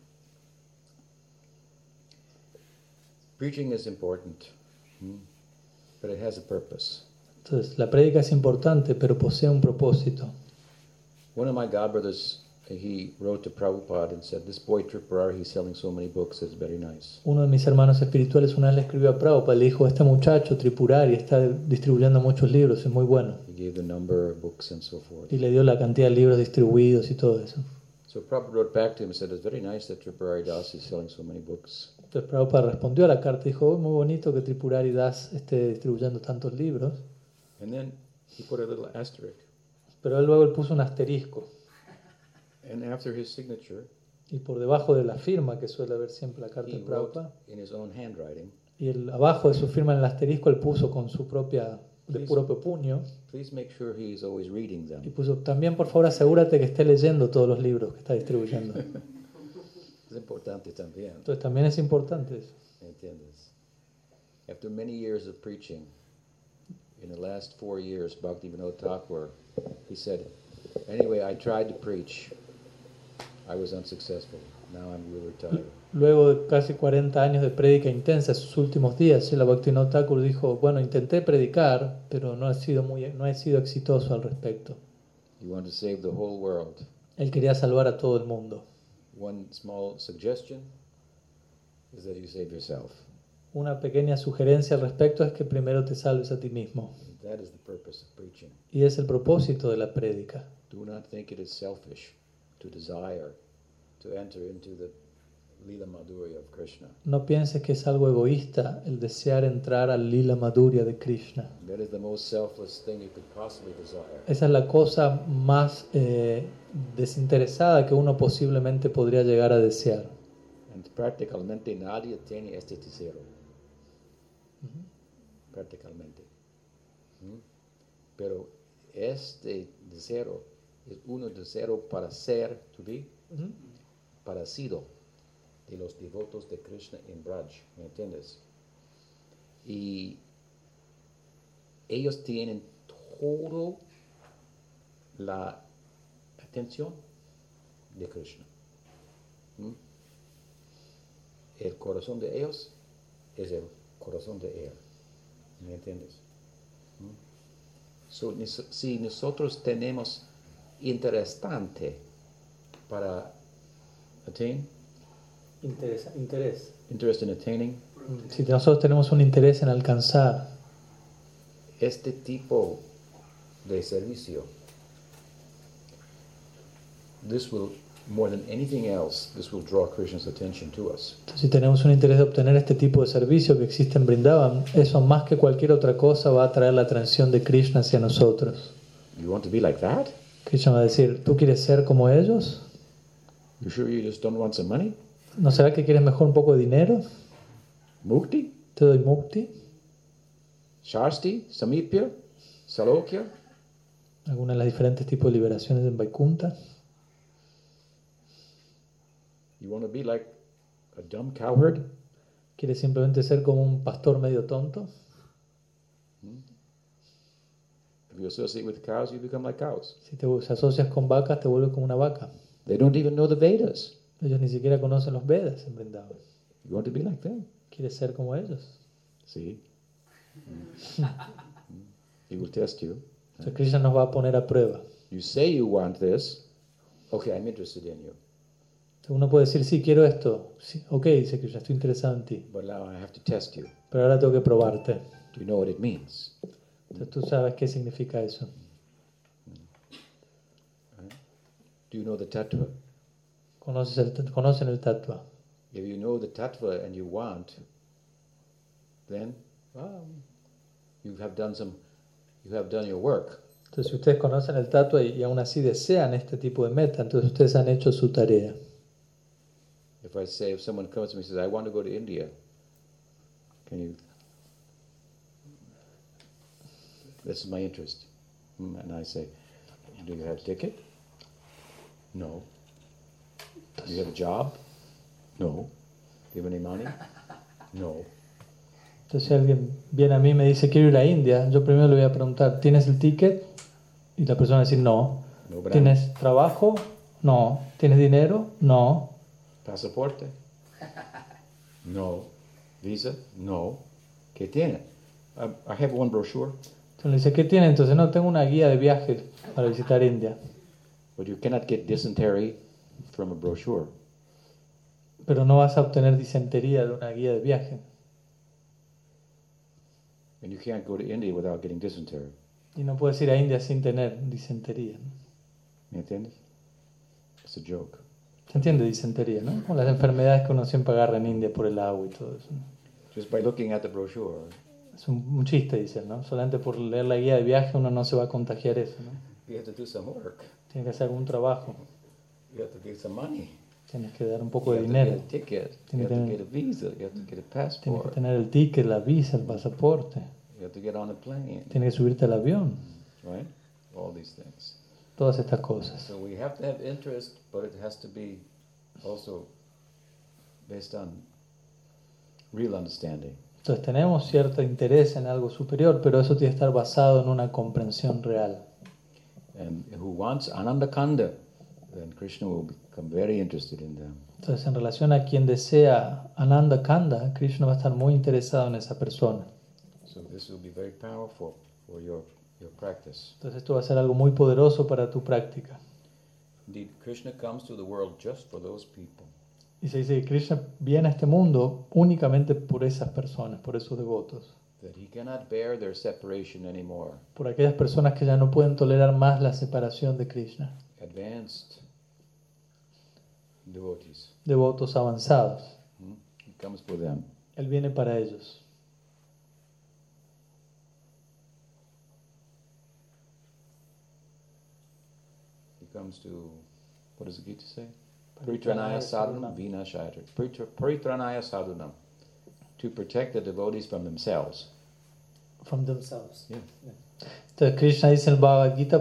preaching is important, hmm, but it has a purpose. Entonces, la prédica es importante, pero posee un propósito. One of my godbrothers, he wrote to Prabhupada and said, "This boy Tripurari, he's selling so many books. It's very nice." Uno de mis hermanos espirituales una vez le escribió a Prabhupada, le dijo, este muchacho Tripurari está distribuyendo muchos libros, es muy bueno. He gave the number of books and so forth. Y le dio la cantidad de libros distribuidos y todo eso. So Prabhupada wrote back to him and said, "It's very nice that Tripurari Das is selling so many books." Entonces Prabhupada respondió a la carta y dijo, "Oh, muy bonito que Tripurari Das esté distribuyendo tantos libros. And then he put a little asterisk, Pero él luego él puso un asterisco. And after his signature, Y por debajo de la firma que suele haber siempre la carta de Prabhupada, in his own handwriting, y el, abajo de su firma en el asterisco él puso con su propia, de sí. propio puño, "Please make sure he is always reading y them." puso, también por favor asegúrate que esté leyendo todos los libros que está distribuyendo. <laughs> Es importante también. Entonces también es importante eso. ¿Entiendes? After many years of preaching, in the last four years, Bhaktivinoda Thakur, he said, anyway, I tried to preach. I was unsuccessful. Now I'm really retired. Luego de casi 40 años de prédica intensa, en sus últimos días, Srila Bhaktivinoda Thakur dijo, bueno, intenté predicar, pero no he sido, muy, no he sido exitoso al respecto. You want to save the whole world. Él quería salvar a todo el mundo. One small suggestion is that you save yourself. Una pequeña sugerencia al respecto es que primero te salves a ti mismo. That is the purpose of preaching. Y es el propósito de la prédica. Do not think it is selfish to desire to enter into the Lila Madhurya of Krishna. No pienses que es algo egoísta el desear entrar al lila maduria de Krishna. That is the most selfless thing you could possibly desire. Esa es la cosa más eh, desinteresada que uno posiblemente podría llegar a desear. And prácticamente nadie tiene este deseo. Prácticamente. ¿Mm? Pero este deseo es uno deseo para ser, to be, parecido de los devotos de Krishna en Braj, ¿me entiendes? Y ellos tienen todo la atención de Krishna. ¿Mm? El corazón de ellos es el corazón de Él. ¿Me entiendes? ¿Mm? So, si nosotros tenemos interesante para attain, Interés. interés. interest in attaining Si nosotros tenemos un interés en alcanzar este tipo de servicio, this will, more than anything else, this will draw Krishna's attention to us. Si tenemos un interés de obtener este tipo de servicio que existe en Brindavan, eso más que cualquier otra cosa va a atraer la atención de Krishna hacia nosotros. You want to be like that? Krishna va a decir, ¿tú quieres ser como ellos? You sure you just don't want some money? ¿No será que quieres mejor un poco de dinero? Mukti? ¿Te doy mukti? Shasti? Samipya? Salokya? Alguna de las diferentes tipos de liberaciones en Vaikunta. You want to be like a dumb cowherd? ¿Quieres simplemente ser como un pastor medio tonto? If you associate with cows, you become like cows. Si te asocias con vacas, te vuelves como una vaca. They don't even know the Vedas. Ellos ni siquiera conocen los Vedas en Vrindavan. You want to be like them. ¿Quieres ser como ellos? See? Mm. he will test you. Entonces Krishna nos va a poner a prueba. You say you want this. Okay, I'm interested in you. Uno puede decir, sí, quiero esto. Sí, ok, dice Krishna, estoy interesado en ti. But now I have to test you. Pero ahora tengo que probarte. Do you know what it means? Entonces tú sabes qué significa eso. Do you know the tattva? Conoces el, conocen el tattva. If you know the tattva and you want, then well, you have done some, you have done your work. Entonces si ustedes conocen el tattva y, y aún así desean este tipo de meta, entonces ustedes han hecho su tarea. If I say, if someone comes to me and says, I want to go to India, can you? This is my interest. Hmm, And I say, Do you have a ticket? No. Do you have a job? No. Do you have any money? <laughs> No. Entonces si alguien viene a mí y me dice, quiero ir a India, yo primero le voy a preguntar, ¿tienes el ticket? Y la persona va a decir, no. No, ¿Tienes trabajo? No. ¿Tienes dinero? No. Pasaporte? <laughs> No. Visa? No. ¿Qué tiene? I, I have one brochure, Entonces le dice, ¿qué tiene? Entonces, no, tengo una guía de viaje para visitar India. but you cannot get dysentery from a brochure. Pero no vas a obtener disentería de una guía de viaje. And you can't go to India without getting dysentery. Y no puedes ir a India sin tener disentería. ¿no? ¿Me entiendes? It's a joke. ¿Se entiende disentería, no? Como las enfermedades que uno siempre agarra en India por el agua y todo eso. ¿no? Just by looking at the brochure, Es un, un chiste, dicen, ¿no? Solamente por leer la guía de viaje uno no se va a contagiar eso, ¿no? you have to do some work. Tiene que hacer algún trabajo, You have to get some money. tienes que dar un poco You de dinero, tienes que tener el ticket, la visa, el pasaporte, You have to get on a plane. tienes que subirte al avión, Right? All these things. todas estas cosas. So we have to have interest, but it has to be also based on real understanding. Entonces tenemos cierto interés en algo superior, pero eso tiene que estar basado en una comprensión real. And who wants Ananda Kanda, then Krishna will become very interested in them. Entonces en relación a quien desea Ananda Kanda, Krishna va a estar muy interesado en esa persona. So this will be very powerful for your, your practice. Entonces esto va a ser algo muy poderoso para tu práctica. Indeed, Krishna comes to the world just for those people. Y se dice que Krishna viene a este mundo únicamente por esas personas, por esos devotos, That he cannot bear their separation anymore. por aquellas personas que ya no pueden tolerar más la separación de Krishna, Advanced devotees. devotos avanzados. hmm? He comes for them. Él viene para ellos. He comes to, what does the Gita say? Paritranaya sadhunam vinashayatra. Paritra- Paritranaya sadhunam. To protect the devotees from themselves. From themselves. Yeah. Entonces Krishna dice en el Bhagavad Gita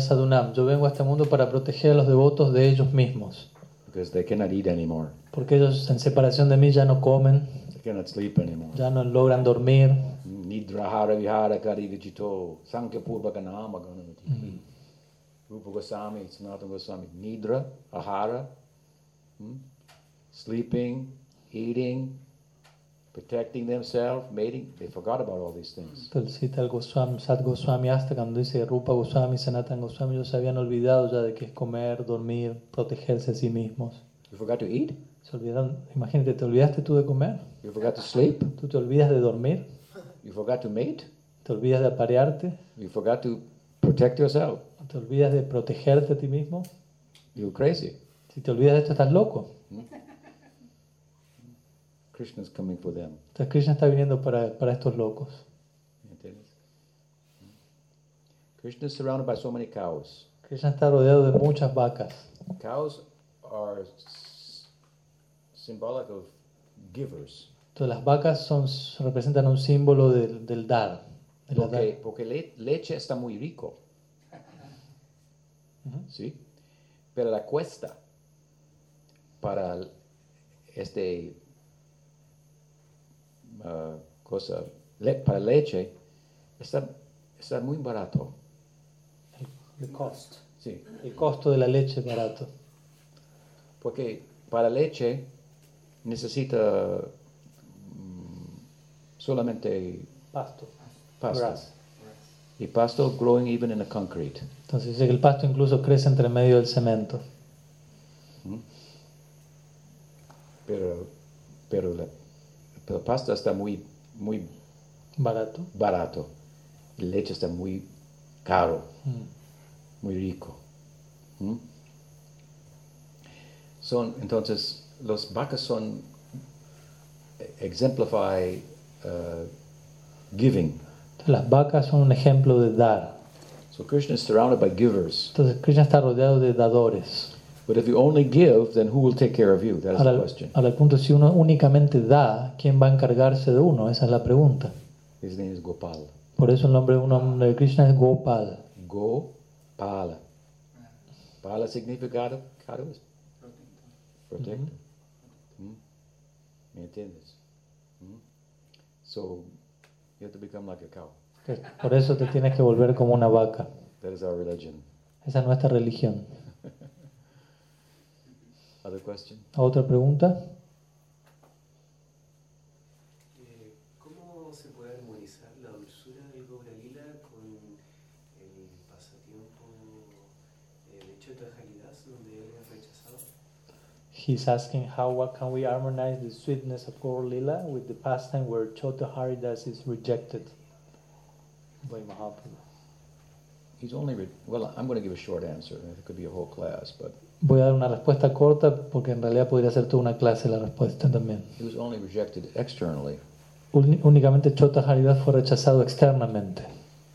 Sadhunam, yo vengo a este mundo para proteger a los devotos de ellos mismos, Because they cannot eat anymore. porque ellos en separación de mí ya no comen, They cannot sleep anymore. ya no logran dormir, Nidrahara vihara kari vichito sankhya ganamati. Rupa Goswami, Sanatana Goswami. Nidra, ahara, hmm? sleeping, eating, protecting themselves, mating. They forgot about all these things. Cita el Goswami, Sat Goswami hasta cuando dice Rupa Goswami, Sanatan Goswami, ellos se habían olvidado ya de que es comer, dormir, protegerse a sí mismos. You forgot to eat. Se olvidaron, imagínate, ¿te olvidaste tú de comer? You forgot to sleep. ¿Tú te olvidas de dormir? You forgot to mate. ¿Te olvidas de aparearte? You forgot to protect yourself. ¿Te olvidas de protegerte a ti mismo? You're crazy. Si te olvidas de esto, estás loco. Krishna's coming for them. Entonces Krishna está viniendo para, para estos locos. Krishna is surrounded by so many cows. Krishna está rodeado de muchas vacas. Cows are symbolic of givers. Entonces las vacas son, representan un símbolo del, del dar. de Porque, dar. porque le- leche está muy rico. ¿Sí? Pero la cuesta para este ah, cosa, le- para leche, está, está muy barato. El cost. Sí. El costo de la leche es barato. Porque para leche necesita mm, solamente Pasto. pasto. Grass. Y pasto growing even in the concrete. Entonces dice que el pasto incluso crece entre medio del cemento. Pero, pero la, pero pasta está muy, muy Barato. barato. La leche está muy caro, Mm. muy rico. ¿Mm? Son, entonces, los vacas son, eh, exemplify uh, giving. Las vacas son un ejemplo de dar. So Krishna is surrounded by givers. Entonces Krishna está rodeado de dadores. But if you only give, then who will take care of you? That is Ahora, the question. ahora el punto si uno únicamente da, ¿quién va a encargarse de uno? Esa es la pregunta. His name is Gopal. Por eso el nombre de un nombre de Krishna es Gopal. Gopala. Pala significado caro es protector. ¿Mm? ¿Me entiendes? ¿Mm? So you have to become like a cow. Por eso te tienes que volver como una vaca. That is our religion. Esa es nuestra religión. Other question? ¿Otra pregunta? Eh, ¿Cómo se puede armonizar la dulzura del Gaura Lila con el pasatiempo eh, de Haridas, donde él es rechazado? He's asking how what can we harmonize the sweetness of Gaur Lila with the pastime where Chota Haridas is rejected by Mahaprabhu. He's only re- well. I'm going to give a short answer. It could be a whole class, but Voy a dar una respuesta corta porque en realidad podría ser toda una clase la respuesta también. he was only rejected externally. Únicamente Chota Haridas fue rechazado externamente.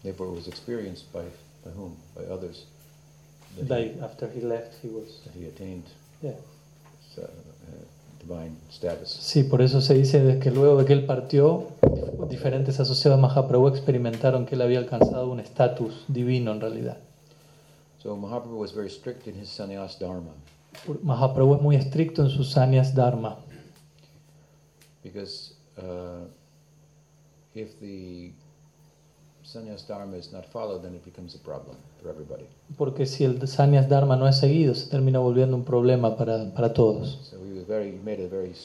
Therefore, it was experienced by by whom? By others. That, Like he, after he left, he was. that he attained Yeah. uh, uh, divine status. Sí, por eso se dice que luego de que él partió, dif- diferentes asociados de Mahaprabhu experimentaron que él había alcanzado un estatus divino en realidad. So Mahaprabhu was very strict in his sannyas dharma Mahaprabhu es muy estricto en sus sanyas dharma, because uh, if the sannyas dharma is not followed, then it becomes a problem for everybody. porque si el sanyas dharma no es seguido, se termina volviendo un problema para, para todos. So he was very he made a very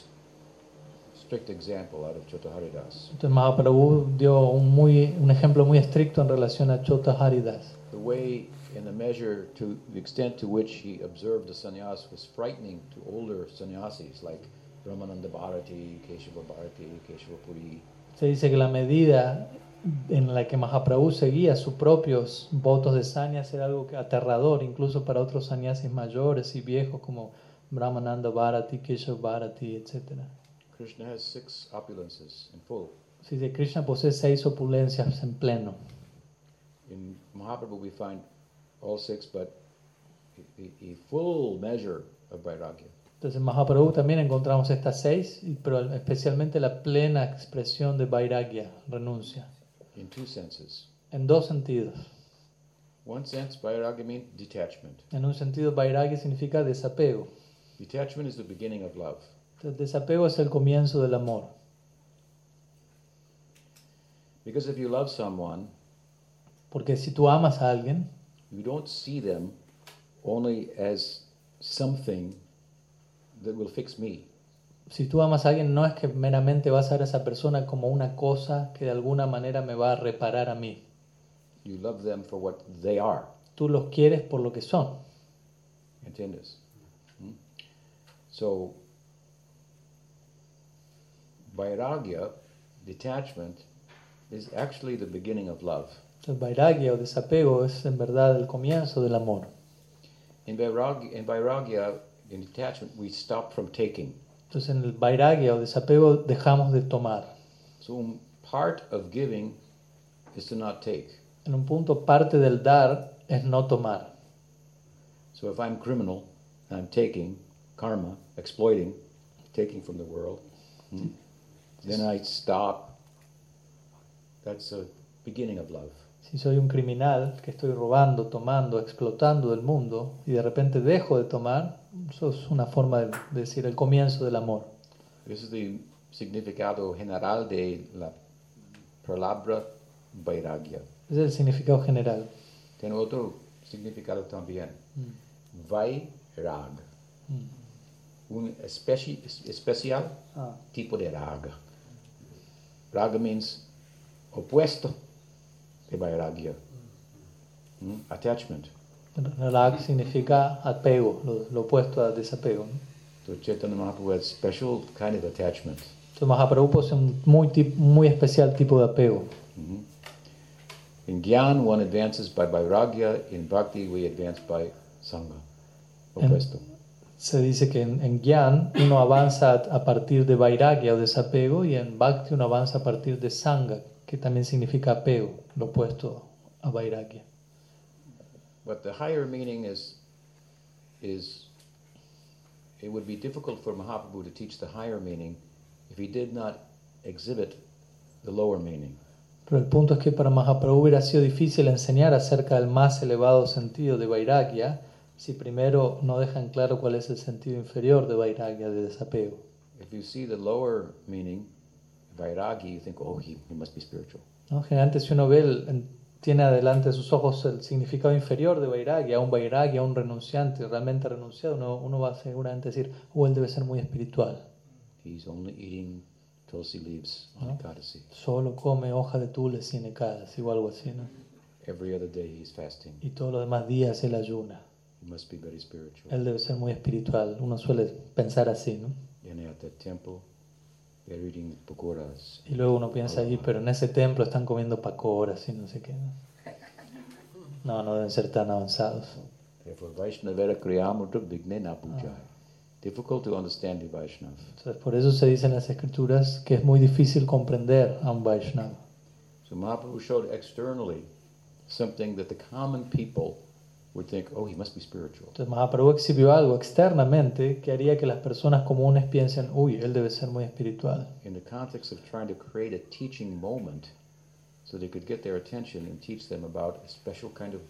strict example out of Chotaharidas. Entonces Mahaprabhu dio un, muy, un ejemplo muy estricto en relación a Chota Haridas. The way and the measure to the extent to which he observed the sannyas was frightening to older sannyasis like Brahmananda Bharati, Keshava Bharati, Keshava Puri. Se dice que la medida en la que Mahaprabhu seguía sus propios votos de sanyas era algo aterrador, incluso para otros sannyasis mayores y viejos como Brahmananda Bharati, Keshav Bharati, etc. Krishna has six opulences in full. Se dice Krishna posee seis opulencias en pleno. In Mahaprabhu we find all six, but a, a- a full measure of Vairagya. Entonces en Mahaprabhu también encontramos estas seis, pero especialmente la plena expresión de Vairagya, renuncia, in two senses. en dos sentidos. One sense, Vairagya means detachment. En un sentido, Vairagya significa desapego. Detachment is the beginning of love. Entonces, desapego es el comienzo del amor. Because if you love someone, Porque si tú amas a alguien, you don't see them only as something that will fix me. si tú amas a alguien, no es que meramente vas a ver a esa persona como una cosa que de alguna manera me va a reparar a mí. You love them for what they are. Tú los quieres por lo que son. ¿Entiendes? ¿Mm? So, vairagya, detachment, is actually the beginning of love. El vairagya o desapego es en verdad el comienzo del amor. In vairagya, in, vairagya, in detachment, we stop from taking. Entonces en el vairagya o desapego dejamos de tomar. So, part of giving is to not take. En un punto parte del dar es no tomar. So, if I'm criminal, I'm taking karma, exploiting, taking from the world, hmm, then I stop. That's the beginning of love. Si soy un criminal que estoy robando, tomando, explotando del mundo y de repente dejo de tomar, eso es una forma de decir el comienzo del amor. This is the significado general de la palabra vairagya. Ese es el significado general. Tiene otro significado también. Mm. Vairag. Mm. Un especi- especial Ah, tipo de raga. Raga means opuesto de vairagya. Hmm? Attachment. Rag significa apego, lo, lo opuesto a desapego. ¿no? So Chaitanya Mahaprabhu has special kind of attachment. Entonces Mahaprabhu posee un muy, muy especial tipo de apego. Mhm. In Gyan, one advances by vairagya. In Bhakti, we advance by sangha. Opuesto. Se dice que en, en Gyan uno avanza a, a partir de vairagya o desapego y en Bhakti uno avanza a partir de sangha, que también significa apego, lo opuesto a vairagya. But the higher meaning is, is it would be difficult for Mahaprabhu to teach the higher meaning if he did not exhibit the lower meaning. Pero el punto es que para Mahaprabhu hubiera sido difícil enseñar acerca del más elevado sentido de vairagya si primero no dejan claro cuál es el sentido inferior de vairagya, de desapego. If you see the lower meaning, vairagi, you think, oh, he, he must be spiritual. ¿no? Generalmente si uno ve, el- en- tiene adelante de sus ojos el significado inferior de vairagya, un vairagya, un renunciante, realmente renunciado, uno, uno va a seguramente decir, oh, él debe ser muy espiritual. He's only eating tulsi leaves on. Ekadasi. Solo come hoja de tule sin ecadas, o algo así, ¿no? Every other day he's fasting. Y todos los demás días él ayuna. He must be very spiritual. Él debe ser muy espiritual. Uno suele pensar así, ¿no? And at that temple. Y luego uno piensa allí, pero en ese templo están comiendo pacoras y no sé qué. ¿no? No, no deben ser tan avanzados. Vaishnav. Entonces, por eso se dice en las escrituras que es muy difícil comprender a un Vaishnava. So Mahaprabhu showed externally something that the common people would think, oh, he must be spiritual. Entonces, Mahaprabhu exhibió algo externamente que haría que las personas comunes piensen, uy, él debe ser muy espiritual. In the context of trying to create a teaching moment so they could get their attention and teach them about a special kind of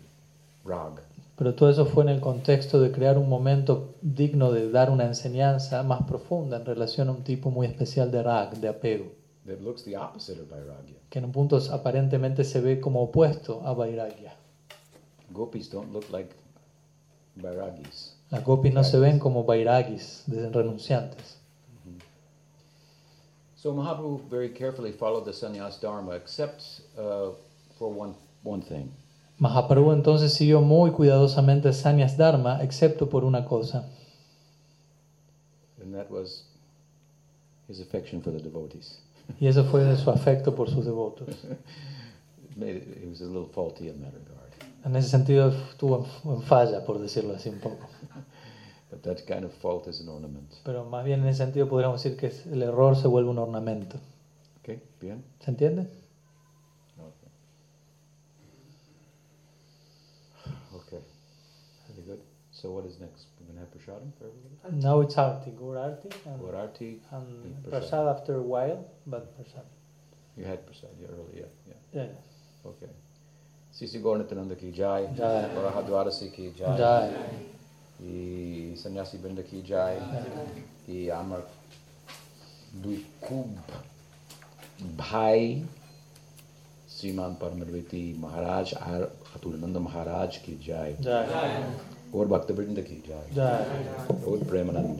rag. Pero todo eso fue en el contexto de crear un momento digno de dar una enseñanza más profunda en relación a un tipo muy especial de rag, de apego, that looks the opposite of Vairagya. que en un punto aparentemente se ve como opuesto a Vairagya. Gopis don't look like Vairagis. Las gopis no se ven como Vairagis, renunciantes. So Mahaprabhu very carefully followed the sannyas dharma, except uh, for one, one thing. Mahaprabhu entonces siguió muy cuidadosamente Sanyas Dharma, excepto por una cosa, and that was his affection for the devotees. y eso fue su afecto por sus devotos. <laughs> It made it, he was a little faulty in that regard. En ese sentido estuvo en falla, por decirlo así un poco. But that kind of fault is an ornament. Pero más bien en ese sentido podríamos decir que el error se vuelve un ornamento. Okay, bien? ¿Se entiende? Okay. Very good. So what is next? We're going to have prasadam for everybody? Now it's Arti, Gur Arti, and, Gorarti, and Prasad. Prasad after a while, but Prasad. you had prasad yeah, earlier, yeah. Yeah, yeah. Okay. Shri Shri गौरनित्यानंद की जय और द्वारसी की जय कि सन्यासी बिंद की जय कि आमर দুই भाई श्रीमान परमरवेती महाराज आर अतुलनंद महाराज की जय और भक्त बिंद की जय और प्रेमानंद